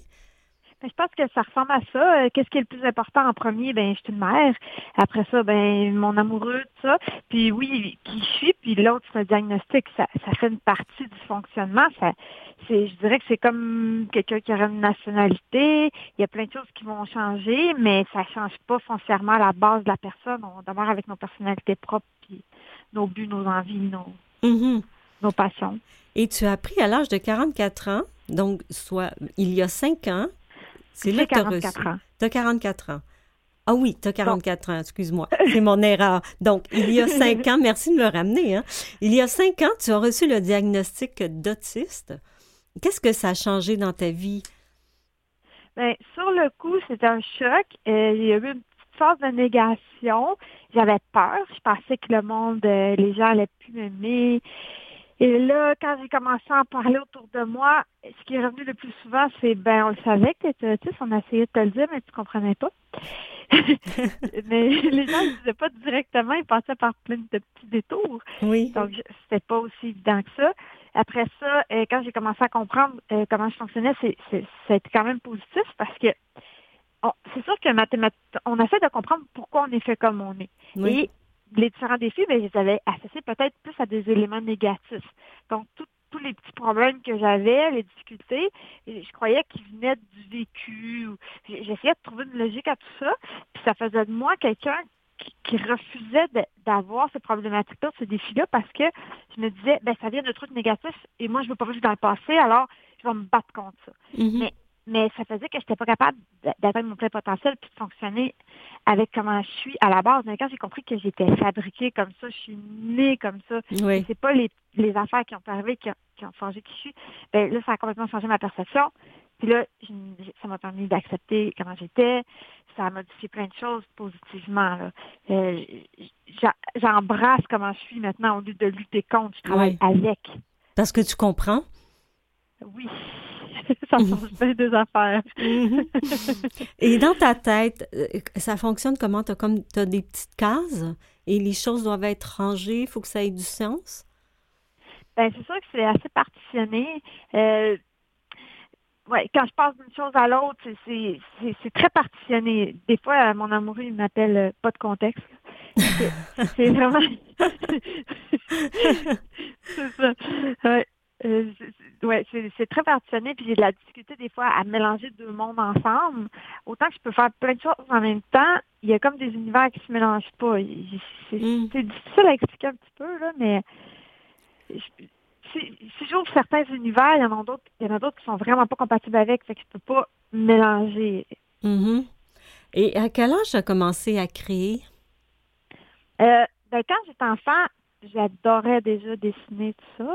Je pense que ça ressemble à ça. Euh, qu'est-ce qui est le plus important en premier? Ben, je suis une mère. Après ça, ben, mon amoureux, tout ça. Puis oui, qui je suis, puis l'autre, c'est un diagnostic. Ça, ça fait une partie du fonctionnement. Ça, c'est, je dirais que c'est comme quelqu'un qui aurait une nationalité. Il y a plein de choses qui vont changer, mais ça change pas foncièrement la base de la personne. On demeure avec nos personnalités propres, puis nos buts, nos envies, nos, Mhm. nos passions. Et tu as appris à l'âge de 44 ans, donc soit il y a 5 ans. C'est là que tu as 44 reçu. ans. Tu as 44 ans. Ah oui, tu as 44 ans, excuse-moi. C'est mon erreur. Donc, il y a 5 ans, merci de me le ramener. Hein. Il y a 5 ans, tu as reçu le diagnostic d'autiste. Qu'est-ce que ça a changé dans ta vie? Ben, sur le coup, c'était un choc. Euh, il y a eu une petite phase de négation. J'avais peur. Je pensais que le monde, euh, les gens allaient plus m'aimer. Et là, quand j'ai commencé à en parler autour de moi, ce qui est revenu le plus souvent, c'est ben on le savait que tu étais autiste, on a essayé de te le dire, mais tu comprenais pas. mais les gens ne disaient pas directement, ils passaient par plein de petits détours. Oui. Donc, c'était pas aussi évident que ça. Après ça, euh, quand j'ai commencé à comprendre euh, comment je fonctionnais, c'est, c'est, ça a été quand même positif parce que on- c'est sûr que mathémat- on essaie de comprendre pourquoi on est fait comme on est. Oui. Et les différents défis, ben, je les avais associés peut-être plus à des éléments négatifs. Donc, tout- tous les petits problèmes que j'avais, les difficultés, je croyais qu'ils venaient du vécu. J'essayais de trouver une logique à tout ça. Puis ça faisait de moi quelqu'un qui, qui refusait d'avoir ces problématiques-là, ces défis-là, parce que je me disais, ben ça vient de trucs négatifs et moi, je veux pas vivre dans le passé, alors je vais me battre contre ça. Mhm. mais- Mais ça faisait que je n'étais pas capable d'atteindre mon plein potentiel puis de fonctionner avec comment je suis à la base. Mais quand j'ai compris que j'étais fabriquée comme ça, je suis née comme ça, Oui. c'est pas les, les affaires qui ont arrivé qui ont, qui ont changé qui je suis, ben là, ça a complètement changé ma perception. Puis là, ça m'a permis d'accepter comment j'étais. Ça a modifié plein de choses positivement. Euh, J'embrasse comment je suis maintenant au lieu de lutter contre. Je travaille avec. Parce que tu comprends. Oui, ça change bien des affaires. Mhm. Et dans ta tête, euh, ça fonctionne comment? Tu as comme t'as des petites cases et les choses doivent être rangées, il faut que ça ait du sens? Ben, c'est sûr que c'est assez partitionné. Euh, ouais, quand je passe d'une chose à l'autre, c'est- très partitionné. Des fois, euh, mon amoureux, il m'appelle euh, pas de contexte. C'est- C'est vraiment... c'est ça. Ouais. Euh, ouais, c'est très partitionné, puis j'ai de la difficulté des fois à mélanger deux mondes ensemble. Autant que je peux faire plein de choses en même temps, il y a comme des univers qui se mélangent pas. C'est Mm. c'est difficile à expliquer un petit peu, là, mais je- si, si j'ouvre certains univers, il y en a d'autres, il y en a d'autres qui sont vraiment pas compatibles avec, fait que je peux pas mélanger. Mhm. Et à quel âge tu as commencé à créer? Euh, ben, quand j'étais enfant, j'adorais déjà dessiner tout ça,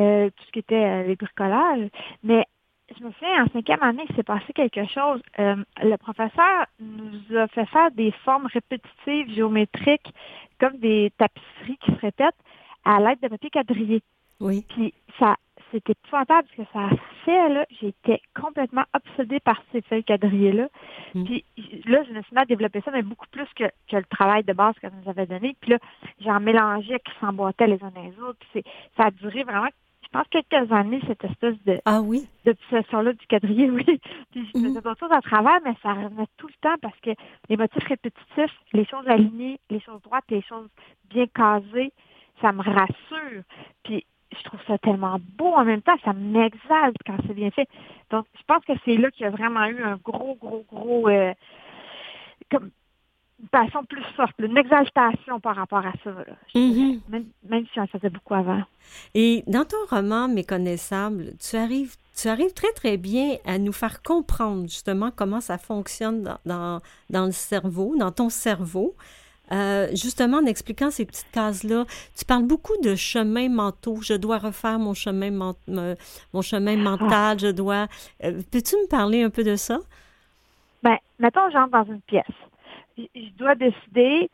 euh, tout ce qui était euh, les bricolages, mais je me souviens, en cinquième année, il s'est passé quelque chose. Euh, le professeur nous a fait faire des formes répétitives, géométriques, comme des tapisseries qui se répètent à l'aide de papier quadrillé. Oui. Puis ça, c'était épouvantable ce que ça a fait, là. J'étais complètement obsédée par ces feuilles quadrillées-là. Mm. Puis là, je me suis mis à développer ça, mais beaucoup plus que, que le travail de base qu'elle nous avait donné. Puis là, j'en mélangeais qui s'emboîtaient les uns les autres. Puis c'est, ça a duré vraiment, je pense, quelques années, cette espèce de, Ah oui? d'obsession-là du quadrillé, oui. Puis je Mhm. faisais d'autres choses à travers, mais ça revenait tout le temps parce que les motifs répétitifs, les choses alignées, les choses droites, les choses bien casées, ça me rassure. Puis je trouve ça tellement beau en même temps, ça m'exalte quand c'est bien fait. Donc, je pense que c'est là qu'il y a vraiment eu un gros, gros, gros, euh, comme une passion plus forte, une exaltation par rapport à ça. là. Mhm. même, même si j'en faisais beaucoup avant. Et dans ton roman Méconnaissable, tu arrives, tu arrives très, très bien à nous faire comprendre justement comment ça fonctionne dans, dans, dans le cerveau, dans ton cerveau. Euh, justement, en expliquant ces petites cases-là, tu parles beaucoup de chemins mentaux. Je dois refaire mon chemin, mon chemin mental. Je dois. euh, Peux-tu me parler un peu de ça? Ben, mettons, j'entre dans une pièce. Je je dois décider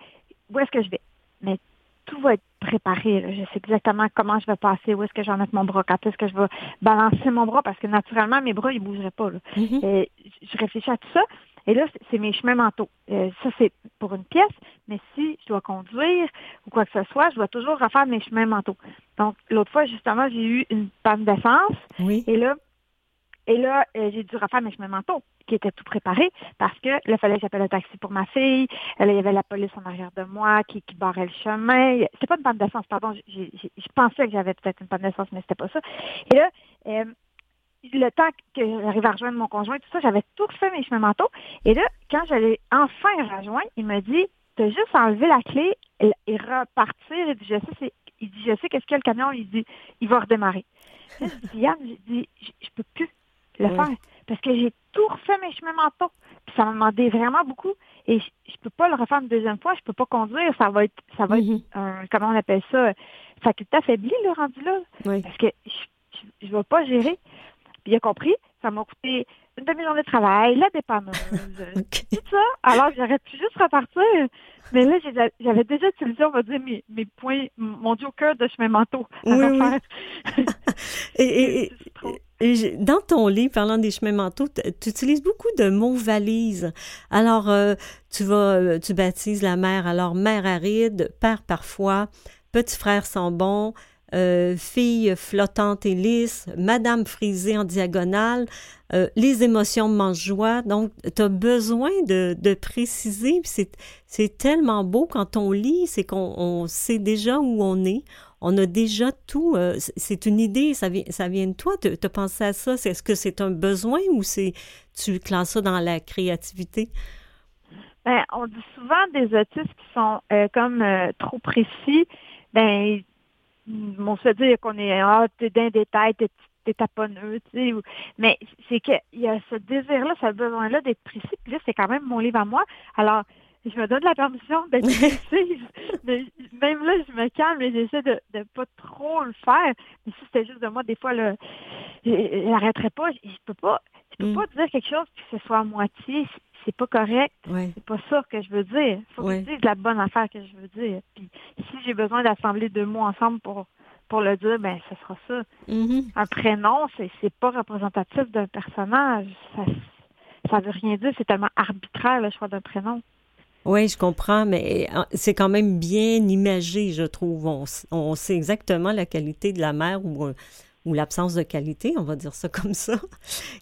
où est-ce que je vais. Mais tout va être préparé. là. Je sais exactement comment je vais passer, où est-ce que je vais mettre mon bras, quand est-ce que je vais balancer mon bras, parce que naturellement, mes bras, ils bougeraient pas. là. Mhm. Euh, je réfléchis à tout ça. Et là, c'est- mes chemins mentaux. Euh, ça, c'est pour une pièce, mais si je dois conduire ou quoi que ce soit, je dois toujours refaire mes chemins mentaux. Donc, l'autre fois, justement, j'ai eu une panne d'essence. Oui. Et là, Et là, euh, j'ai dû refaire mes chemins mentaux, qui étaient tout préparés, parce que là, il fallait que j'appelle un taxi pour ma fille. Là, il y avait la police en arrière de moi qui, qui barrait le chemin. C'était pas une panne d'essence, pardon. Je pensais que j'avais peut-être une panne d'essence, mais c'était pas ça. Et là, euh, le temps que j'arrive à rejoindre mon conjoint, tout ça, j'avais tout fait mes chemins mentaux. Et là, quand j'allais enfin rejoindre, il m'a dit, t'as juste enlevé la clé et, repartir. Il dit, je sais, il dit, je sais qu'est-ce qu'il y a le camion. Il dit, il va redémarrer. je dis, Yann, je dis, je peux plus le faire. Parce que j'ai tout refait mes chemins mentaux. Puis ça m'a demandé vraiment beaucoup. Et je, ne peux pas le refaire une deuxième fois. Je peux pas conduire. Ça va être, ça va être mm-hmm. un, comment on appelle ça, faculté affaiblie, le rendu là. Parce que je ne vais pas gérer. Puis il a compris. Ça m'a coûté une demi-journée de travail, la dépanneuse, tout ça. Alors, j'aurais pu juste repartir. Mais là, j'avais déjà utilisé, on va dire, mes, mes points, mon Dieu, au cœur de chemin manteau à oui, et, et, dans ton livre, parlant des chemins mentaux, tu utilises beaucoup de mots valises. Alors, euh, tu vas, euh, tu baptises la mère, alors mère aride, père parfois, petit frère sans bon, euh, fille flottante et lisse, Madame frisée en diagonale, euh, les émotions mangent joie. Donc, tu as besoin de, de préciser. C'est tellement beau quand on lit, c'est qu'on sait déjà où on est. On a déjà tout. Euh, c'est une idée, ça vient, ça vient de toi. Tu as pensé à ça? Est-ce que c'est un besoin ou c'est tu classes ça dans la créativité? Ben, on dit souvent des autistes qui sont comme trop précis. Ben, on se dit qu'on est ah, t'es d'un détail, t'es, t'es taponneux, tu sais. Mais c'est qu'il y a ce désir-là, ce besoin-là d'être précis. Puis là, c'est quand même mon livre à moi. Alors, je me donne la permission d'être précise. mais même là, je me calme et j'essaie de ne pas trop le faire. Mais si c'était juste de moi, des fois, là, j'arrêterais pas. Je peux pas. Je peux mm. pas dire quelque chose que ce soit à moitié c'est pas correct. C'est pas ça que je veux dire. Faut que je dise la bonne affaire que je veux dire. Puis si j'ai besoin d'assembler deux mots ensemble pour pour le dire, ben ce sera ça. Mm-hmm. Un prénom, c'est c'est pas représentatif d'un personnage. Ça ça veut rien dire. C'est tellement arbitraire le choix d'un prénom. Oui, je comprends, mais c'est quand même bien imagé, je trouve. On, on sait exactement la qualité de la mère ou ou l'absence de qualité, on va dire ça comme ça.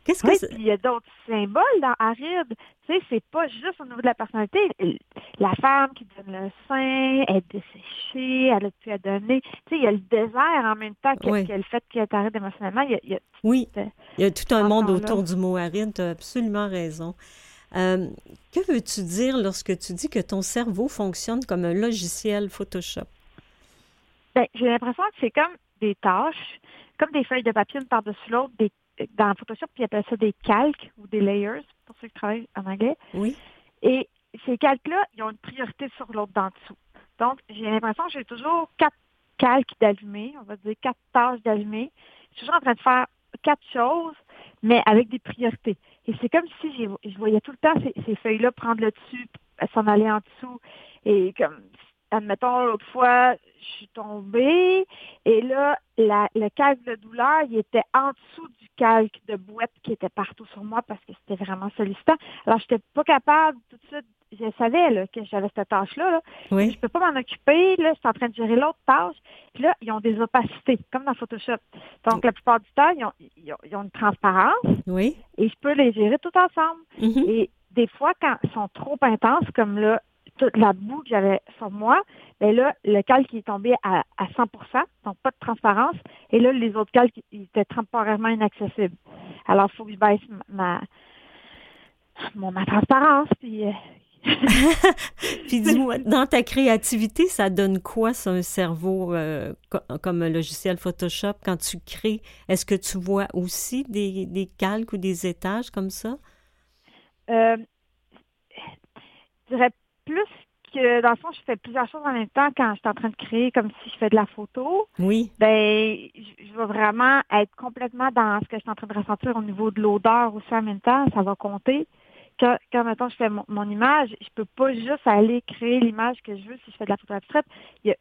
Qu'est-ce que il y a d'autres symboles dans Aride. Tu sais, c'est pas juste au niveau de la personnalité. La femme qui donne le sein, elle est desséchée, elle a pu à donner. Tu sais, il y a le désert en même temps que, le fait qu'elle est aride émotionnellement. Il y a, oui, il y a tout un monde autour du mot aride. Tu as absolument raison. Euh, que veux-tu dire lorsque tu dis que ton cerveau fonctionne comme un logiciel Photoshop? Ben, j'ai l'impression que c'est comme des tâches comme des feuilles de papier une par-dessus l'autre, dans Photoshop, puis ils appellent ça des calques ou des layers, pour ceux qui travaillent en anglais. Oui. Et ces calques-là, ils ont une priorité sur l'autre d'en dessous. Donc, j'ai l'impression que j'ai toujours quatre calques d'allumer, on va dire quatre tâches d'allumer. Je suis toujours en train de faire quatre choses, mais avec des priorités. Et c'est comme si je voyais tout le temps ces, ces feuilles-là prendre le dessus, s'en aller en dessous. Et comme admettons, l'autre fois, je suis tombée et là, le calque de douleur, il était en dessous du calque de boîte qui était partout sur moi parce que c'était vraiment sollicitant. Alors, je n'étais pas capable tout de suite, je savais là, que j'avais cette tâche-là. Là. Oui. Je peux pas m'en occuper, là, je suis en train de gérer l'autre tâche. Puis là, ils ont des opacités, comme dans Photoshop. Donc, la plupart du temps, ils ont, ils ont, une transparence. Oui. Et je peux les gérer tout ensemble. Mm-hmm. Et des fois, quand ils sont trop intenses, comme là, toute la boue que j'avais sur moi, mais ben là, le calque est tombé à, à 100% donc pas de transparence. Et là, les autres calques étaient temporairement inaccessibles. Alors, il faut que je baisse ma, ma, transparence. Puis, euh, puis dis-moi, dans ta créativité, ça donne quoi, ça, un cerveau euh, comme un logiciel Photoshop quand tu crées? Est-ce que tu vois aussi des, des calques ou des étages comme ça? Euh, je dirais plus que dans le fond, je fais plusieurs choses en même temps quand je suis en train de créer, comme si je fais de la photo. Oui. Ben, je vais vraiment être complètement dans ce que je suis en train de ressentir au niveau de l'odeur aussi en même temps. Ça va compter. Quand, quand maintenant je fais mon, image, je peux pas juste aller créer l'image que je veux si je fais de la photo abstraite. Il y a,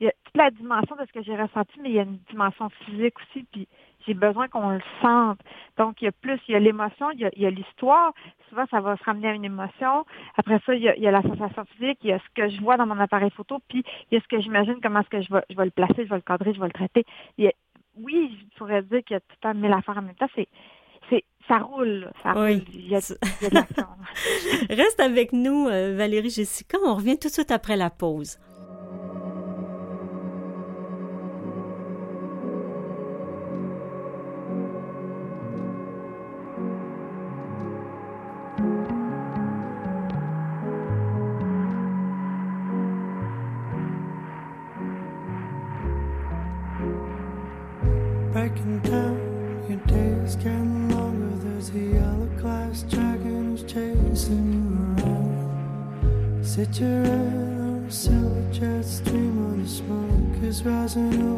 il y a toute la dimension de ce que j'ai ressenti, mais il y a une dimension physique aussi, puis j'ai besoin qu'on le sente. Donc, il y a plus, il y a l'émotion, il y a, l'histoire. Souvent, ça va se ramener à une émotion. Après ça, il y, a, la sensation physique, il y a ce que je vois dans mon appareil photo, puis il y a ce que j'imagine, comment est-ce que je vais, je vais le placer, je vais le cadrer, je vais le traiter. oui, je pourrais dire qu'il y a tout un mille affaires en même temps. C'est, ça roule, ça Oui. Il y a, il y a de. Reste avec nous, euh, Valérie Jessica. On revient tout de suite après la pause. soldiers dream on the smoke is rising up.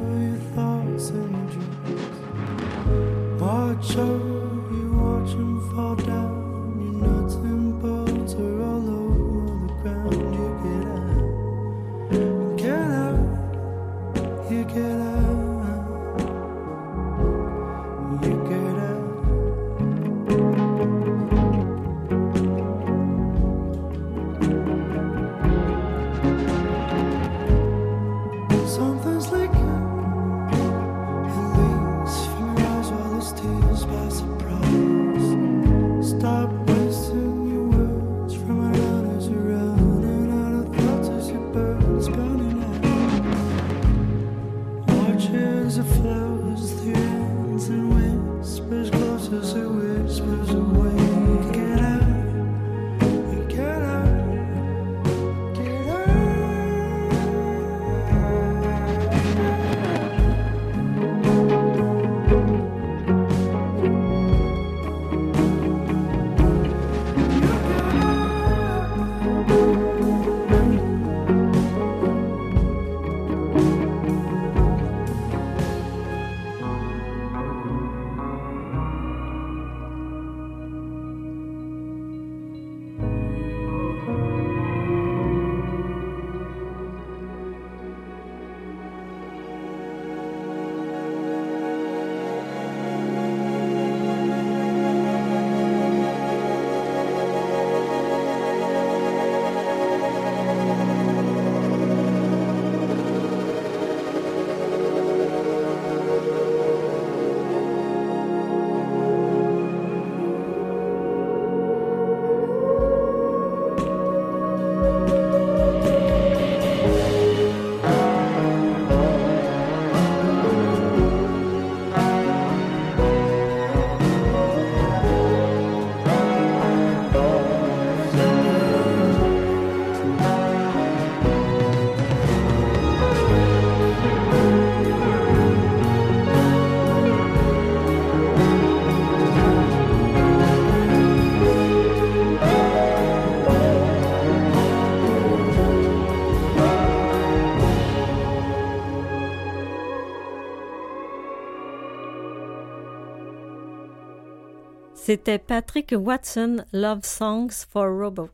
C'était Patrick Watson, Love Songs for Robot.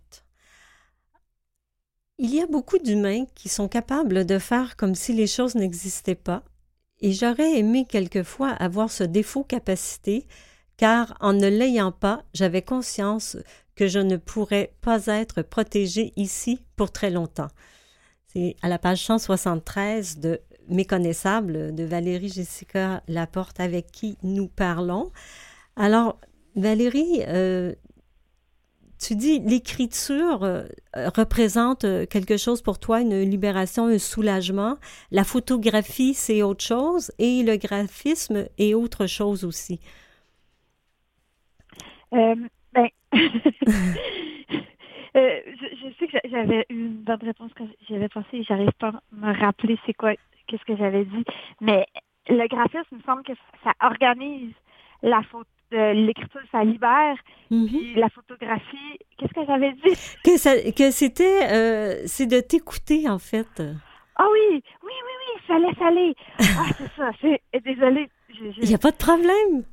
Il y a beaucoup d'humains qui sont capables de faire comme si les choses n'existaient pas, et j'aurais aimé quelquefois avoir ce défaut capacité, car en ne l'ayant pas, j'avais conscience que je ne pourrais pas être protégée ici pour très longtemps. C'est à la page 173 de Méconnaissable de Valérie Jessica Laporte avec qui nous parlons. Alors, Valérie, euh, tu dis l'écriture euh, représente euh, quelque chose pour toi, une libération, un soulagement. La photographie, c'est autre chose et le graphisme est autre chose aussi. Euh, ben, je, sais que j'avais eu une bonne réponse quand j'y avais pensé j'arrive pas à me rappeler c'est quoi, qu'est-ce que j'avais dit. Mais le graphisme, il me semble que ça organise la photo. Euh, L'écriture, ça libère. Puis la photographie, qu'est-ce que j'avais dit? Que, ça- que c'était, euh, c'est de t'écouter en fait. Ah oui, oui, oui, oui, ça laisse aller. Ah, c'est ça. C'est, désolée. Il n'y a pas de problème.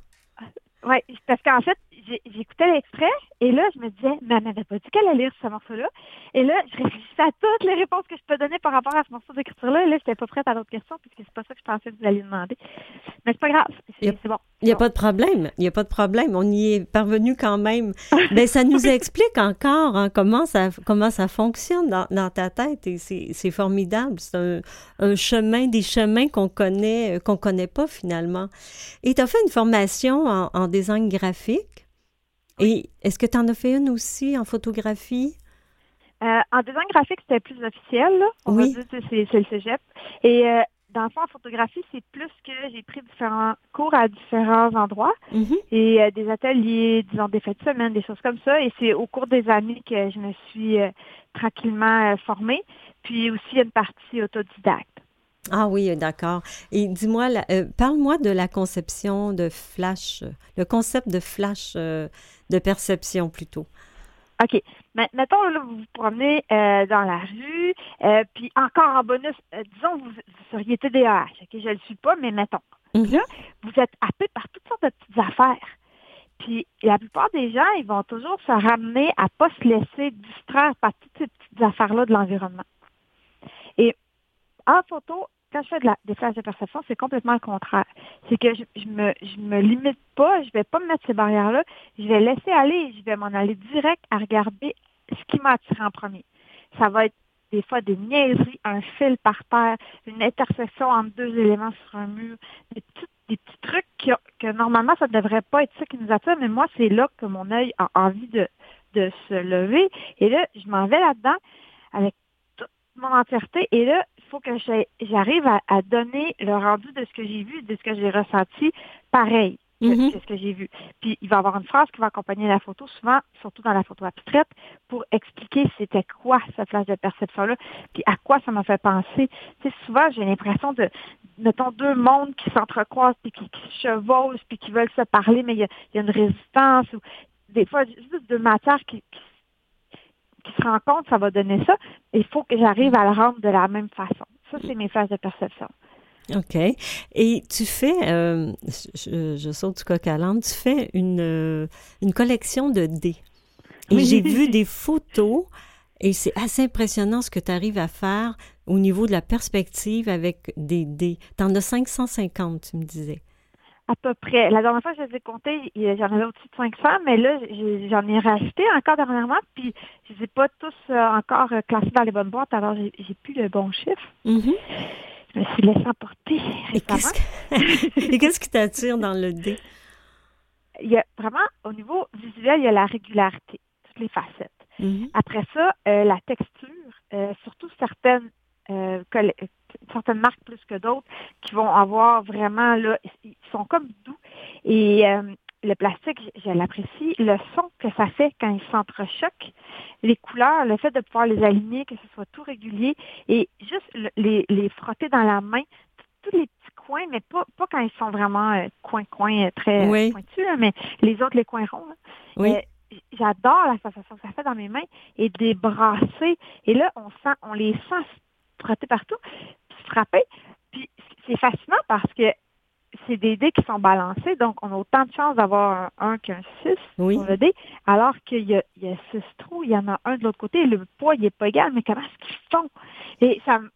Oui, parce qu'en fait, j'écoutais l'extrait et là, je me disais, mais elle m'avait pas dit qu'elle allait lire ce morceau-là. Et là, je réfléchissais à toutes les réponses que je peux donner par rapport à ce morceau d'écriture-là. Et là, j'étais pas prête à d'autres questions puisque c'est pas ça que je pensais que vous alliez demander. Mais c'est pas grave. C'est bon. Il n'y a pas de problème. Il n'y a pas de problème. On y est parvenu quand même. Mais ça nous explique encore hein, comment, ça, comment ça fonctionne dans, dans ta tête et c'est formidable. C'est un, un chemin, des chemins qu'on connaît, qu'on connaît pas finalement. Et tu as fait une formation en, en design graphique? Et est-ce que tu en as fait une aussi en photographie? Euh, en design graphique, c'était plus officiel. Là. On Oui. va dire que c'est le cégep. Et euh, dans le fond, en photographie, c'est plus que j'ai pris différents cours à différents endroits Mhm. et euh, des ateliers, disons des fêtes de semaine, des choses comme ça. Et c'est au cours des années que je me suis tranquillement formée. Puis aussi, une partie autodidacte. Ah oui, d'accord. Et dis-moi, euh, parle-moi de la conception de flash, le concept de flash euh, de perception plutôt. OK. Là, vous vous promenez euh, dans la rue, euh, puis encore en bonus, euh, disons, vous, vous seriez TDAH. OK, je ne le suis pas, mais mettons. Mhm. Vous êtes happé par toutes sortes de petites affaires. Puis la plupart des gens, ils vont toujours se ramener à pas se laisser distraire par toutes ces petites affaires-là de l'environnement. Et en photo, quand je fais de la, des flashs de perception, c'est complètement le contraire. C'est que je, je me je me limite pas, je vais pas me mettre ces barrières-là, je vais laisser aller, je vais m'en aller direct à regarder ce qui m'a attiré en premier. Ça va être des fois des niaiseries, un fil par terre, une intersection entre deux éléments sur un mur, des petits, trucs qui- que normalement ça ne devrait pas être ça qui nous attire, mais moi c'est là que mon œil a envie de, de se lever. Et là, je m'en vais là-dedans avec toute mon entièreté. Et là, faut que j'arrive à, à donner le rendu de ce que j'ai vu, de ce que j'ai ressenti, pareil que, Mhm. que ce que j'ai vu. Puis il va y avoir une phrase qui va accompagner la photo, souvent, surtout dans la photo abstraite, pour expliquer c'était quoi cette place de perception-là, puis à quoi ça m'a fait penser. Tu sais, souvent, j'ai l'impression de, mettons, deux mondes qui s'entrecroisent, puis qui, qui se chevauchent, puis qui veulent se parler, mais il y a, il y a une résistance, ou des fois, juste deux matières qui, qui, qui se rencontrent, ça va donner ça. Il faut que j'arrive à le rendre de la même façon. Ça, c'est mes phases de perception. OK. Et tu fais, euh, je, je saute du coq à l'âne, tu fais une, euh, une collection de dés. Et Oui. j'ai vu des photos et c'est assez impressionnant ce que tu arrives à faire au niveau de la perspective avec des dés. Tu en as 550, tu me disais. À peu près. La dernière fois, je les ai comptés, j'en avais au-dessus de 500, mais là, j'en ai racheté encore dernièrement, puis je les ai pas tous euh, encore euh, classés dans les bonnes boîtes, alors j'ai plus le bon chiffre. Mhm. Je me suis laissé emporter Et récemment. qu'est-ce que- et qu'est-ce qui t'attire dans le dé? Il y a vraiment, au niveau visuel, il y a la régularité, toutes les facettes. Mhm. Après ça, euh, la texture, euh, surtout certaines euh, certaines marques plus que d'autres qui vont avoir vraiment là, ils sont comme doux. Et euh, le plastique, je, l'apprécie. Le son que ça fait quand ils s'entrechoquent, les couleurs, le fait de pouvoir les aligner, que ce soit tout régulier, et juste le- les, les frotter dans la main, tous les petits coins, mais pas, pas quand ils sont vraiment coin-coin euh, très euh, Oui. pointus, là, mais les autres, les coins ronds. Oui. Euh, J'adore la sensation que ça fait dans mes mains et de les brasser. Et là, on sent, on les sent se frotter partout, frapper. Puis c'est fascinant parce que c'est des dés qui sont balancés, donc on a autant de chances d'avoir un 1 qu'un 6 Oui. sur le dé, alors qu'il y a, il y a six trous, il y en a un de l'autre côté, et le poids, il n'est pas égal, mais comment est-ce qu'ils font? Et ça me...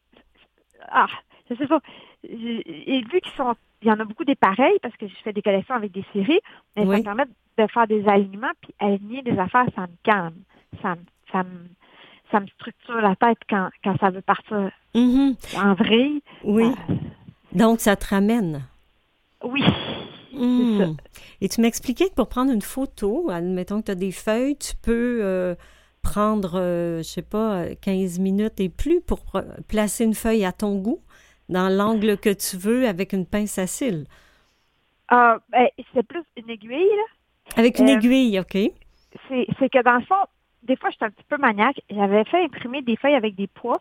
Ah, je sais pas. Et vu qu'ils sont... Il y en a beaucoup des pareils, parce que je fais des collections avec des séries, mais ça Oui. me permet de faire des alignements, puis aligner des affaires, ça me calme. Ça me, ça me, ça me structure la tête quand, quand ça veut partir Mhm. en vrille. Oui. Euh, Donc, ça te ramène. oui. Hmm. Et tu m'expliquais que pour prendre une photo, admettons que tu as des feuilles, tu peux euh, prendre, euh, je sais pas, 15 minutes et plus pour placer une feuille à ton goût dans l'angle que tu veux avec une pince à cils. Ah, ben, c'est plus une aiguille, là. Avec une Euh, aiguille, OK? c'est que dans le fond, des fois, j'étais un petit peu maniaque. J'avais fait imprimer des feuilles avec des poids.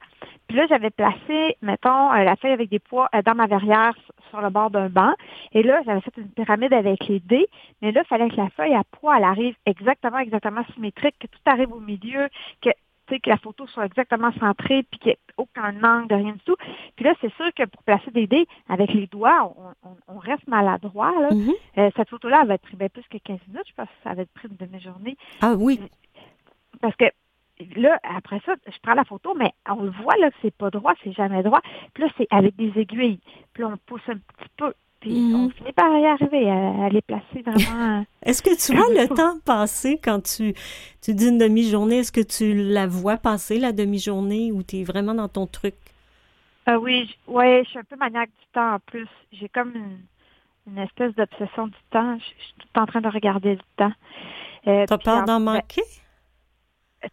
Puis là, j'avais placé, mettons, euh, la feuille avec des poids euh, dans ma verrière sur le bord d'un banc. Et là, j'avais fait une pyramide avec les dés. Mais là, il fallait que la feuille à poids, elle arrive exactement, exactement symétrique, que tout arrive au milieu, que tu sais, que la photo soit exactement centrée, puis qu'il n'y ait aucun angle, rien du tout. Puis là, c'est sûr que pour placer des dés avec les doigts, on, on- on reste maladroit. Là. Mhm. Euh, cette photo-là, elle va être pris bien plus que 15 minutes. Je pense que ça va être pris une demi-journée. Ah oui, Parce que là, après ça, je prends la photo, mais on le voit là que c'est pas droit, c'est jamais droit. Puis là, c'est avec des aiguilles. Puis là, on pousse un petit peu. Puis Mhm. on finit par y arriver à, à les placer vraiment. Est-ce que tu vois le temps passer quand tu, tu dis une demi-journée? Est-ce que tu la vois passer, la demi-journée, ou tu es vraiment dans ton truc? Ah oui, j- ouais, je suis un peu maniaque du temps en plus. J'ai comme une, une espèce d'obsession du temps. Je, je suis tout en train de regarder le temps. Euh, T'as peur en- d'en manquer?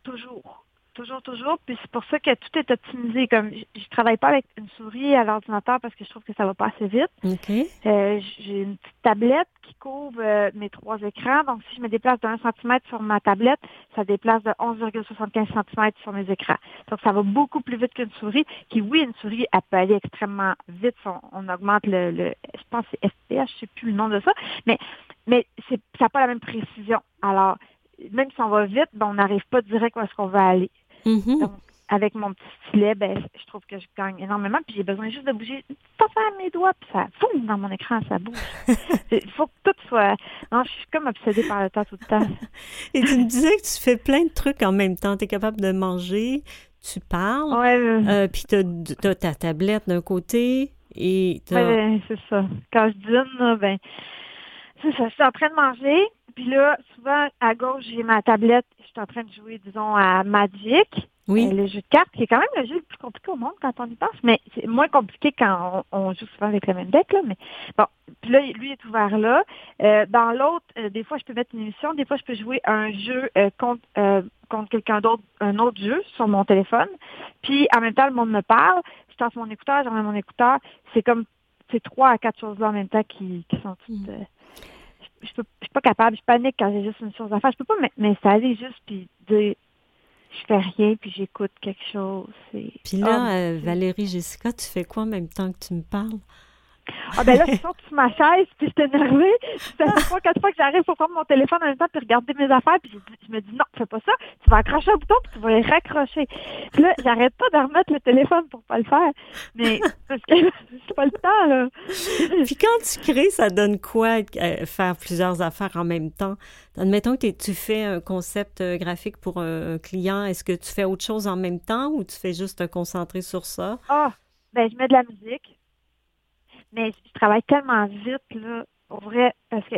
Toujours. Toujours, toujours. Puis c'est pour ça que tout est optimisé. Comme je, je travaille pas avec une souris à l'ordinateur parce que je trouve que ça va pas assez vite. OK. Euh, j'ai une petite tablette qui couvre euh, mes trois écrans. Donc, si je me déplace de 1 cm sur ma tablette, ça déplace de 11,75 cm sur mes écrans. Donc, ça va beaucoup plus vite qu'une souris, qui, oui, une souris, elle peut aller extrêmement vite. On, on augmente le, le, je pense que c'est FPS, je sais plus le nom de ça, mais, mais c'est, ça n'a pas la même précision. Alors, même si on va vite, ben, on n'arrive pas direct où est-ce qu'on veut aller Mhm. Donc, avec mon petit stylet, ben, je trouve que je gagne énormément. Puis j'ai besoin juste de bouger affaire à mes doigts, puis ça, boum, dans mon écran, ça bouge. Il faut que tout soit. Non, je suis comme obsédée par le temps tout le temps. Et tu me disais que tu fais plein de trucs en même temps. Tu es capable de manger, tu parles, Ouais, euh, puis tu as, ta tablette d'un côté et ben, c'est ça. Quand je dîne, là, ben, c'est ça. Je suis en train de manger, puis là, souvent, à gauche, j'ai ma tablette. Je suis en train de jouer, disons, à Magic. Oui. Euh, le jeu de cartes, qui est quand même le jeu le plus compliqué au monde quand on y pense, mais c'est moins compliqué quand on, on joue souvent avec le même deck. Là, mais bon, puis là, lui est ouvert là. Euh, dans l'autre, euh, des fois, je peux mettre une émission, des fois, je peux jouer un jeu euh, contre, euh, contre quelqu'un d'autre, un autre jeu sur mon téléphone. Puis en même temps, le monde me parle. Je tasse mon écouteur, j'en mets mon écouteur. C'est comme c'est trois à quatre choses là en même temps qui, qui sont toutes. Je, peux, je suis pas capable, je panique quand j'ai juste une chose à faire. Je peux pas m'installer juste puis dire je fais rien puis j'écoute quelque chose. Puis là, euh. Valérie, Jessica, tu fais quoi en même temps que tu me parles? Ah ben là, je saute sur ma chaise, puis je suis énervée. Ça fait trois, quatre fois que j'arrive pour prendre mon téléphone en même temps puis regarder mes affaires, puis je me dis non, fais pas ça. Tu vas accrocher un bouton puis tu vas les raccrocher. Puis là, j'arrête pas de remettre le téléphone pour pas le faire. Mais parce que c'est pas le temps, là. Puis quand tu crées, ça donne quoi euh, faire plusieurs affaires en même temps? Admettons que tu fais un concept euh, graphique pour un, un client, est-ce que tu fais autre chose en même temps ou tu fais juste te concentrer sur ça? Ah, ben je mets de la musique. Mais je travaille tellement vite, là, au vrai, parce que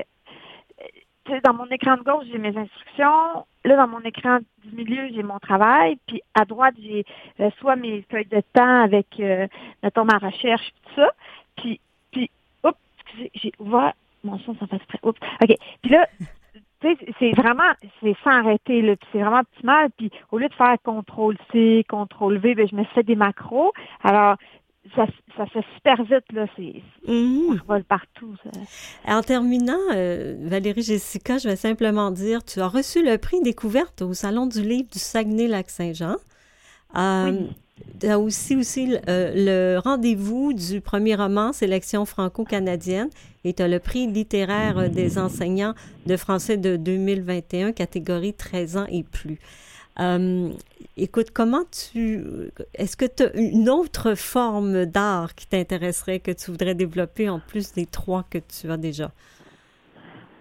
dans mon écran de gauche, j'ai mes instructions. Là, dans mon écran du milieu, j'ai mon travail. Puis à droite, j'ai euh, soit mes feuilles de temps avec, euh, mettons, ma recherche, tout ça. Puis, puis, oups, excusez, j'ai ouvert mon son sans faire exprès. Oups, OK. Puis là, tu sais, c'est vraiment, c'est sans arrêter, là. Puis c'est vraiment optimal. Puis au lieu de faire CTRL-C, CTRL-V, ben, je me fais des macros. Alors, ça, ça fait super vite, là. C'est, je vole partout, ça. En terminant, euh, Valérie Jessica, je vais simplement dire, tu as reçu le prix découverte au Salon du livre du Saguenay-Lac-Saint-Jean. Euh, Oui. Tu as aussi, aussi euh, le rendez-vous du premier roman Sélection franco-canadienne et tu as le prix littéraire des enseignants de français de 2021, catégorie 13 ans et plus. Euh, écoute, comment tu... Est-ce que tu as une autre forme d'art qui t'intéresserait, que tu voudrais développer en plus des trois que tu as déjà?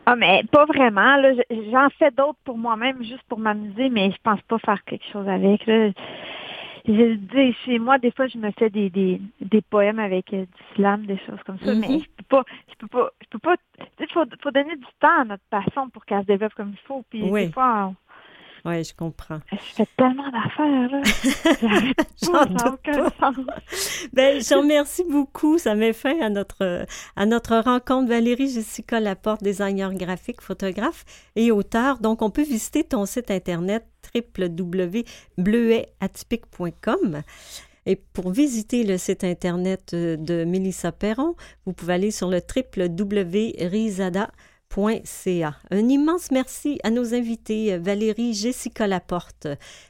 Ah, mais pas vraiment. J'en fais d'autres pour moi-même, juste pour m'amuser, mais je pense pas faire quelque chose avec. Là. Je dis, chez moi, des fois, je me fais des, des, des poèmes avec euh, du slam, des choses comme ça, mais je peux pas, je peux pas, je peux pas, tu sais, faut, faut donner du temps à notre passion pour qu'elle se développe comme il faut, puis Oui. des fois, on- Oui, je comprends. je fais tellement d'affaires, là. Ça aucun sens. Ben, je remercie beaucoup. Ça met fin à notre, à notre rencontre. Valérie Jessica Laporte, designer graphique, photographe et auteur. Donc, on peut visiter ton site internet www.bleuetatypique.com. Et pour visiter le site internet euh, de Mélissa Perron, vous pouvez aller sur le www.risada.ca. Un immense merci à nos invités, Valérie Jessica Laporte,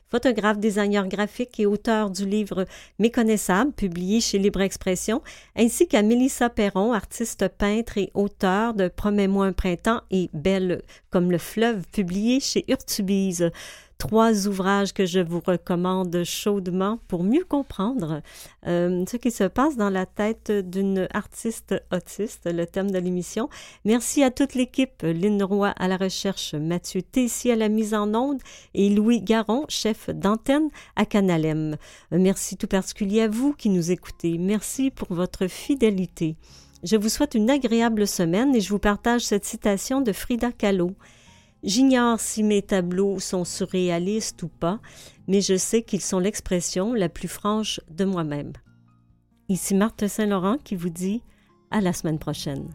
photographe, designer graphique et auteur du livre Méconnaissable, publié chez Libre Expression, ainsi qu'à Mélissa Perron, artiste peintre et auteur de Promets-moi un printemps et Belle comme le fleuve, publié chez Urtubise. Trois ouvrages que je vous recommande chaudement pour mieux comprendre euh, ce qui se passe dans la tête d'une artiste autiste, le thème de l'émission. Merci à toute l'équipe, Lynn Roy à la recherche, Mathieu Tessier à la mise en onde et Louis Garon, chef d'antenne à Canalem. Un merci tout particulier à vous qui nous écoutez. Merci pour votre fidélité. Je vous souhaite une agréable semaine et je vous partage cette citation de Frida Kahlo. J'ignore si mes tableaux sont surréalistes ou pas, mais je sais qu'ils sont l'expression la plus franche de moi-même. Ici Marthe Saint-Laurent qui vous dit à la semaine prochaine.